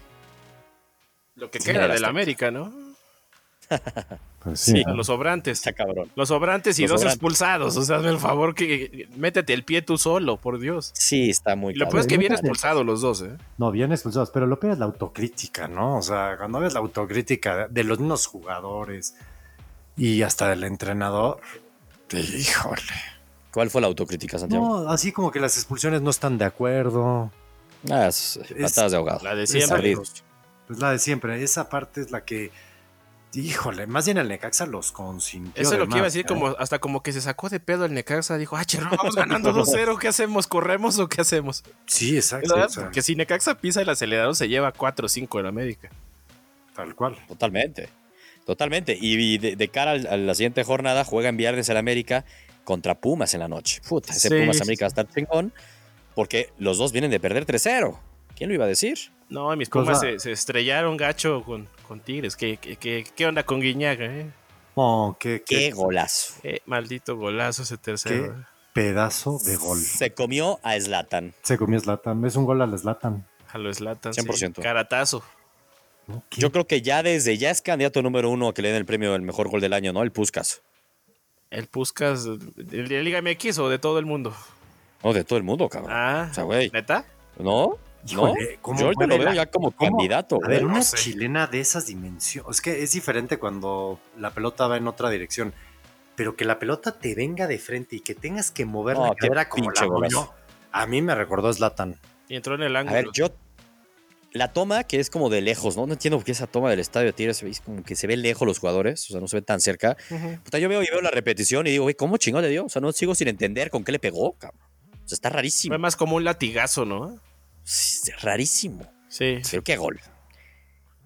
Lo que queda del América, ¿no? Sí, los sobrantes. Está cabrón. Los sobrantes y Los dos sobrantes. expulsados. O sea, hazme el favor que métete el pie tú solo, por Dios. Sí, está muy Y lo peor es que vienen expulsados los dos, ¿eh? No, bien expulsados, pero lo peor es la autocrítica, ¿no? O sea, cuando ves la autocrítica de los mismos jugadores y hasta del entrenador, te- híjole. ¿Cuál fue la autocrítica, Santiago? No, así como que las expulsiones no están de acuerdo. Ah, es patadas de ahogado. La de siempre. Pues la de siempre. Esa parte es la que, híjole, más bien el Necaxa los consintió. Eso es lo que iba a decir, ¿eh? como, hasta como que se sacó de pedo el Necaxa. Dijo, ah, chero, vamos ganando 2-0, ¿qué hacemos? ¿Corremos o qué hacemos? Sí, exacto. ¿Verdad? o sea, Porque si Necaxa pisa el acelerador, se lleva 4-5 en América. tal cual. Totalmente. Totalmente. Y de, de cara a la siguiente jornada, juega en viernes el América contra Pumas en la noche. Puta, ese Sí, Pumas América va a estar chingón. Porque los dos vienen de perder 3-0. ¿Quién lo iba a decir? No, mis Pumas se, se estrellaron gacho con, con Tigres. ¿Qué, qué, qué, qué onda con Guiñaga, eh? Oh, qué, ¡Qué qué golazo! Qué maldito golazo ese tercero. Qué- eh. pedazo de gol. Se comió a Zlatan. Se comió Zlatan. Es un gol al Zlatan. A lo Slatan. 100%. Caratazo. ¿no? ¿Qué? Yo creo que ya desde ya es candidato número uno a que le den el premio del mejor gol del año, ¿no? El Puskas. El Puskas de de Liga MX o de todo el mundo. No, de todo el mundo, cabrón. Ah, O sea, güey. ¿neta? ¿No? Híjole, ¿No? ¿cómo Yo lo veo la- ya como cómo? candidato. A ver, güey. una sé. chilena de esas dimensiones. Es que es diferente cuando la pelota va en otra dirección. Pero que la pelota te venga de frente y que tengas que mover No, la cadera como la movió. A mí me recordó a Zlatan. Y entró en el A ángulo. ver, yo. La toma que es como de lejos, ¿no? No entiendo por qué esa toma del estadio de Tigres ve como que se ve lejos los jugadores, o sea, no se ve tan cerca. Ujú. Puta, yo veo y veo la repetición y digo, güey, ¿cómo chingón le dio? O sea, no sigo sin entender con qué le pegó, cabrón. O sea, está rarísimo. Fue más como un latigazo, ¿no? Rarísimo. Sí. Pero qué gol.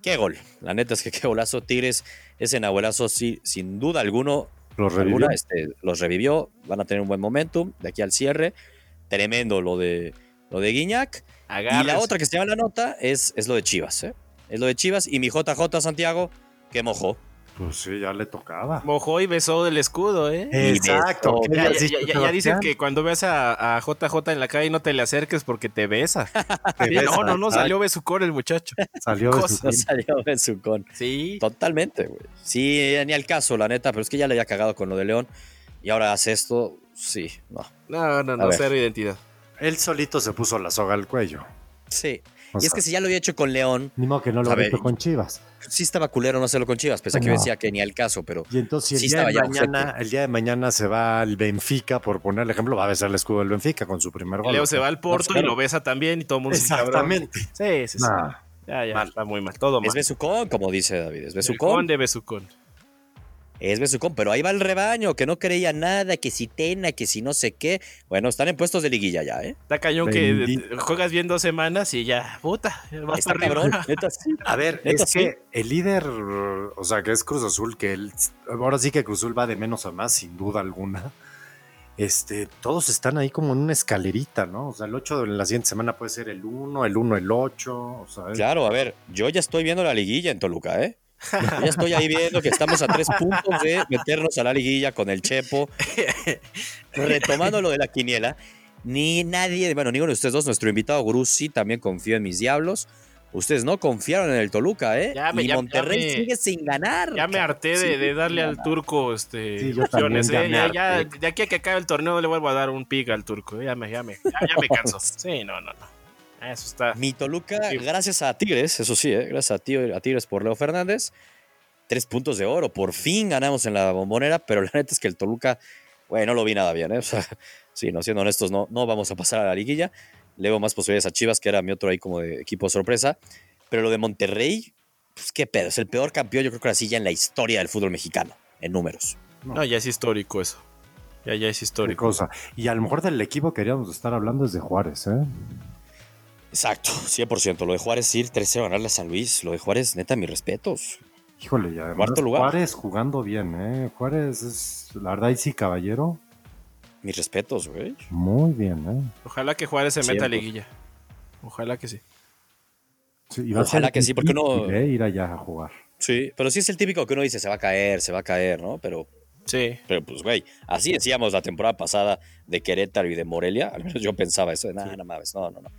Qué gol. La neta es que qué golazo. Tigres, ese nahuelazo, sí, sin duda alguno, Lo revivió. alguna, este, los revivió. Van a tener un buen momentum de aquí al cierre. Tremendo lo de, lo de Guiñac. Y la otra que se llama la nota es, es lo de Chivas, ¿eh? Es lo de Chivas y mi JJ Santiago, que mojó. Pues sí, ya le tocaba. Mojó y besó del escudo, ¿eh? Exacto. besó. ¿Qué Ya, habías ya- dicho, ya- ya dicen que cuando ves a, a JJ en la calle no te le acerques porque te besa. Te Sí, besa. no, no, no, salió besucón el muchacho. Salió de su cosas. Salió de su con. Sí. Totalmente, güey. Sí, ni al caso, la neta, pero es que ya le había cagado con lo de León y ahora hace esto. Sí, no. No, no, no, cero identidad. Él solito se puso la soga al cuello. Sí. O y es que si ya lo había hecho con León, Ni modo que no lo había hecho con Chivas. sí estaba culero no hacerlo con Chivas, pese a que No. decía que ni al caso, pero Y entonces, si Sí el, día estaba de ya mañana, el día de mañana se va al Benfica, por poner el ejemplo, va a besar el escudo del Benfica con su primer gol. Leo se va al Porto No, y lo besa también y todo el mundo. Exactamente. Sí, sí, sí. Nah. Ya, ya, Mal. está muy mal. Todo mal. es Besucón, como dice David, es El Besucón. conde besucón. Es Besucón, pero ahí va el rebaño, que no creía nada, que si Tena, que si no sé qué. Bueno, están en puestos de liguilla ya, ¿eh? Está cañón que juegas bien dos semanas y ya, puta, vas Está cabrón, neta, sí. A ver, Neta, es sí. que el líder, o sea, que es Cruz Azul, que él, ahora sí que Cruz Azul va de menos a más, sin duda alguna. Este, todos están ahí como en una escalerita, ¿no? O sea, el 8 de la siguiente semana puede ser el 1, el 1 el 8, o sea, es- Claro, a ver, yo ya estoy viendo la liguilla en Toluca, ¿eh? Ya estoy ahí viendo que estamos a tres puntos de meternos a la liguilla con el Chepo. Retomando lo de la quiniela, ni nadie, bueno, ninguno de ustedes dos, nuestro invitado Grusi también confió en mis diablos. Ustedes no confiaron en el Toluca, ¿eh? Ya me- y ya- Monterrey ya me- sigue sin ganar. Ya me harté de, darle al turco este, Sí, yo opciones. también ya eh. Ya, de aquí a que acabe el torneo no le vuelvo a dar un pick al turco. eh. Ya me, ya me, ya, ya me canso. Sí, no, no, no. Eso está. Mi Toluca, Sí. gracias a Tigres, eso sí, ¿eh? gracias a, Tigres, a Tigres por Leo Fernández, tres puntos de oro. Por fin ganamos en la bombonera, pero la neta es que el Toluca, güey, no lo vi nada bien. ¿eh? O sea, sí, no, siendo honestos, no, no vamos a pasar a la liguilla. Le veo más posibilidades a Chivas, que era mi otro ahí como de equipo sorpresa. Pero lo de Monterrey, pues qué pedo, es el peor campeón, yo creo que ahora sí ya en la historia del fútbol mexicano, en números. No, ya es histórico eso. Ya, ya es qué histórico. cosa. Y a lo mejor del equipo que queríamos estar hablando es de Juárez, ¿eh? Exacto, 100%. Lo de Juárez ir 3-0 ganarle a San Luis, lo de Juárez, neta, mis respetos. Híjole, ya. Cuarto lugar. Juárez jugando bien, ¿eh? Juárez es, la verdad, y sí, caballero, Mis respetos, güey. muy bien, ¿eh? Ojalá que Juárez se meta a liguilla. Ojalá que sí. Sí, Ojalá ser que sí, porque no- difícil, ¿eh? ir allá a jugar. Sí, pero sí es el típico que uno dice, se va a caer, se va a caer, ¿no? Pero, Sí. pero pues, güey, así decíamos la temporada pasada de Querétaro y de Morelia. Al menos yo pensaba eso, de, nada, no mames, no, no, no.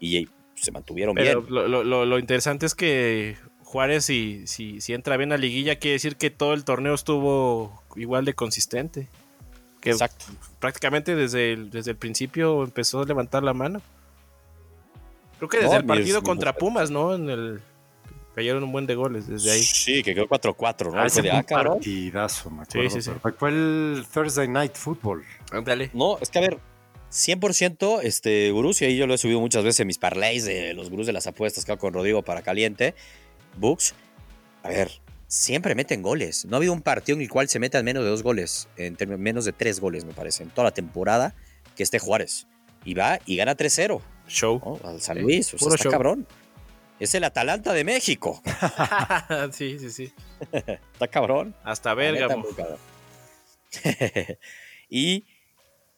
Y se mantuvieron Pero bien. lo, lo- lo- lo interesante es que Juárez, si, si, si entra bien a liguilla, quiere decir que todo el torneo estuvo igual de consistente. Que Exacto. prácticamente desde el, desde el principio empezó a levantar la mano. Creo que desde No, el partido contra Pumas, ¿no? En el cayeron un buen de goles desde ahí. Sí, que quedó 4-4, ¿no? Ah, Fue de, fue ah, partidazo, me Sí, acuerdo. sí, sí. perfecto. Fue el Thursday Night Football. Ándale. No, es que a ver, 100% este, gurús, y ahí yo lo he subido muchas veces en mis parlays de los gurús de las apuestas que hago con Rodrigo para caliente, Books. A ver, siempre meten goles. No ha habido un partido en el cual se metan menos de dos goles, en menos de tres goles, me parece, en toda la temporada que esté Juárez. Y va y gana 3-0 Show. ¿no? al San Luis. O sea, está show. cabrón. Es el Atalanta de México. sí, sí, sí. Está cabrón. Hasta Bérgamo. y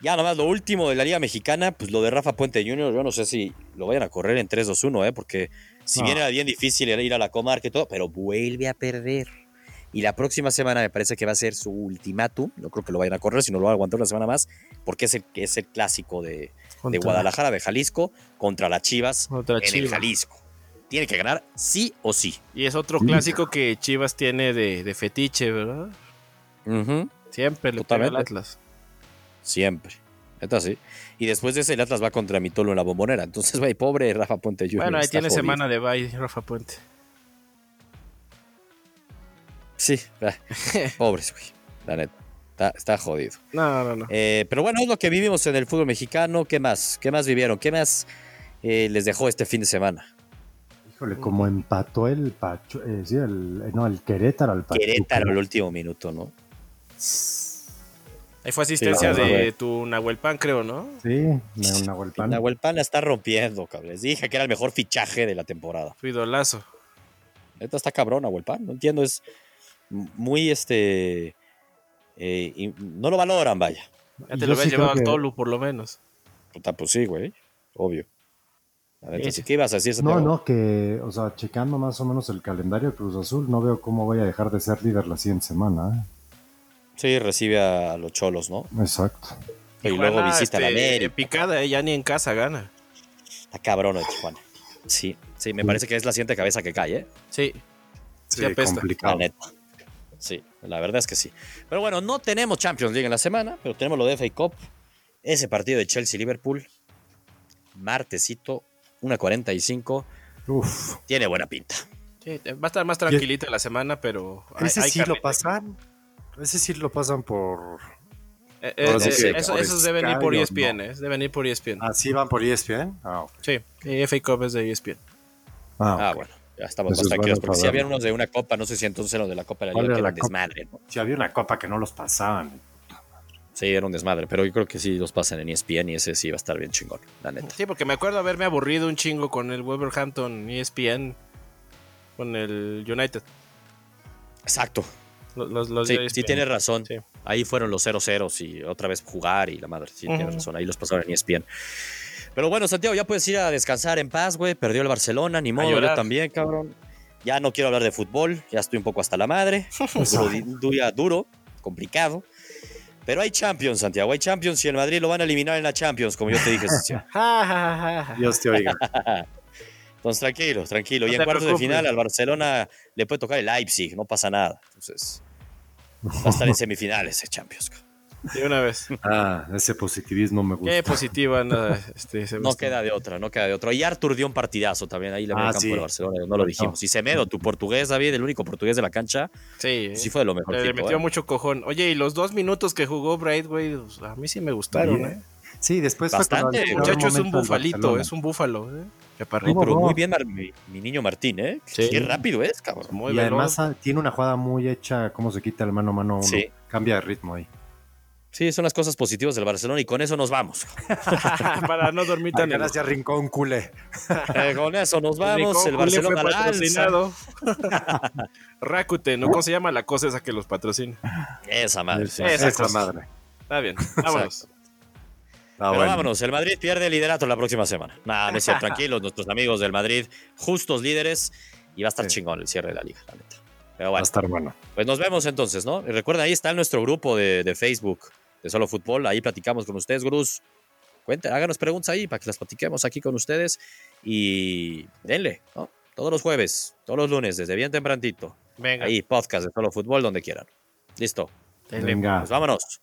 ya nomás lo último de la Liga Mexicana, pues lo de Rafa Puente Jr., yo no sé si lo vayan a correr en 3-2-1, ¿eh? porque si No. bien era bien difícil ir a la comarca y todo, pero vuelve a perder. Y la próxima semana me parece que va a ser su ultimátum. No creo que lo vayan a correr, sino lo van a aguantar una semana más, porque es el, es el clásico de, de Guadalajara, de Jalisco, contra las Chivas contra en el. Jalisco. Tiene que ganar sí o sí. Y es otro clásico que Chivas tiene de, de fetiche, ¿verdad? Siempre le pega al. Atlas. Siempre. Neta sí. Y después de ese, el Atlas va contra Mitolo en la bombonera. Entonces, güey, pobre Rafa Puente Jr. Bueno, ahí tiene jodido. semana de bye, Rafa Puente. Sí, pobres, güey. La neta. Está, está jodido. No, no, no. Eh, pero bueno, es lo que vivimos en el fútbol mexicano. ¿Qué más? ¿Qué más vivieron? ¿Qué más eh, les dejó este fin de semana? Híjole, como empató el Pacho, eh, sí, el, no, el Querétaro al Pachuca. Querétaro el último minuto, ¿no? Ahí fue asistencia Sí, de tu Nahuel Pan, creo, ¿no? Sí, una Pan. Nahuel Pan la está rompiendo, cabrón. Les dije que era el mejor fichaje de la temporada. Tu idolazo. Neta está cabrón, Nahuel Pan. No entiendo, es muy este. eh, y no lo valoran, vaya. Ya te Yo lo habías sí llevado al que- Tolu, por lo menos. Puta, pues sí, güey. Obvio. Sí, sí. sí. ¿Qué ibas a decir? No, no, que, o sea, checando más o menos el calendario de Cruz Azul, no veo cómo voy a dejar de ser líder la siguiente semana. Sí, recibe a los cholos, ¿no? Exacto. Y luego visita a la este, América. Picada, eh, ya ni en casa gana. Está cabrón de Tijuana. Sí, sí, me parece que es la siguiente cabeza que cae, ¿eh? Sí. Sí, apesta. La complicado. neta. Sí, la verdad es que sí. Pero bueno, no tenemos Champions League en la semana, pero tenemos lo de FA Cup. Ese partido de Chelsea-Liverpool. Martesito, 1.45. Uf. Tiene buena pinta. Sí, va a estar más tranquilita la semana, pero. hay- Ese hay sí lo pasan. Ese sí lo pasan por. Eh, eh, sí eh, que eso- por esos deben ir por ESPN, no. eh, deben ir por ESPN. ¿Así van por ESPN? Ah, ok. Sí, FA Cup es de ESPN. Ah, Ah, bueno, ya estamos más tranquilos. Porque si habían unos de una copa, no sé si entonces los de la Copa de la ¿Cuál Liga, que era era un la desmadre. ¿no? Si había una copa que no los pasaban. Sí, era un desmadre, pero yo creo que sí los pasan en ESPN y ese sí va a estar bien chingón, la neta. Sí, porque me acuerdo haberme aburrido un chingo con el Wolverhampton ESPN, con el United. Exacto. Los, los, los Sí, sí ESPN. tienes razón. Sí. Ahí fueron los 0-0 y otra vez jugar y la madre. Sí, tienes Ujú. razón. Ahí los pasaron en ESPN. Pero bueno, Santiago, ya puedes ir a descansar en paz, güey. Perdió el Barcelona, ni modo. Yo también, cabrón. Ya no quiero hablar de fútbol. Ya estoy un poco hasta la madre. Duro, duro, duro, complicado. Pero hay Champions, Santiago. Hay Champions y el Madrid lo van a eliminar en la Champions, como yo te dije. Dios te oiga. Entonces, tranquilo, tranquilo. No y en cuartos de final al Barcelona le puede tocar el Leipzig, no pasa nada. Entonces, va a estar en semifinales de Champions. De una vez. Ah, ese positivismo me gusta. Qué positiva anda este No queda de otra, no queda de otra. Y Artur dio un partidazo también ahí le Ah, el campo sí. de Barcelona, no lo dijimos. Y Semedo, tu portugués, David, el único portugués de la cancha, Sí, sí fue de lo mejor. le metió mucho cojón. Oye, y los dos minutos que jugó Bright, güey, pues, a mí sí me gustaron, Bien. ¿eh? Sí, después fue Bastante, cuando- El muchacho es un bufalito, es un búfalo, ¿eh? Pero, Chaparrito. No, no. muy bien mi, mi niño Martín, ¿eh? Sí. Qué rápido es, cabrón. Muy y veloz. además tiene una jugada muy hecha, cómo se quita el mano a mano uno. Sí. Cambia de ritmo ahí. Sí, son las cosas positivas del Barcelona y con eso nos vamos. Para no dormir tan Gracias, Rincón, culé. Eh, con eso nos vamos. El Culé Barcelona fue patrocinado. Rakuten, ¿no? ¿Cómo se llama la cosa esa que los patrocina? Esa madre. sí. Esa madre. Está bien, vámonos. Pero bueno. vámonos, el Madrid pierde el liderato la próxima semana. Nada, no es cierto, tranquilos, nuestros amigos del Madrid, justos líderes, y va a estar Sí. chingón el cierre de la liga, la neta. Pero Va a bueno, estar bueno. pues nos vemos entonces, ¿no? Y recuerden, ahí está nuestro grupo de, de Facebook de Solo Fútbol, ahí platicamos con ustedes, Gruz. Cuenten, háganos preguntas ahí para que las platiquemos aquí con ustedes y denle, ¿no? Todos los jueves, todos los lunes, desde bien temprantito. Venga. Ahí, podcast de Solo Fútbol, donde quieran. Listo. Venga. Pues vámonos.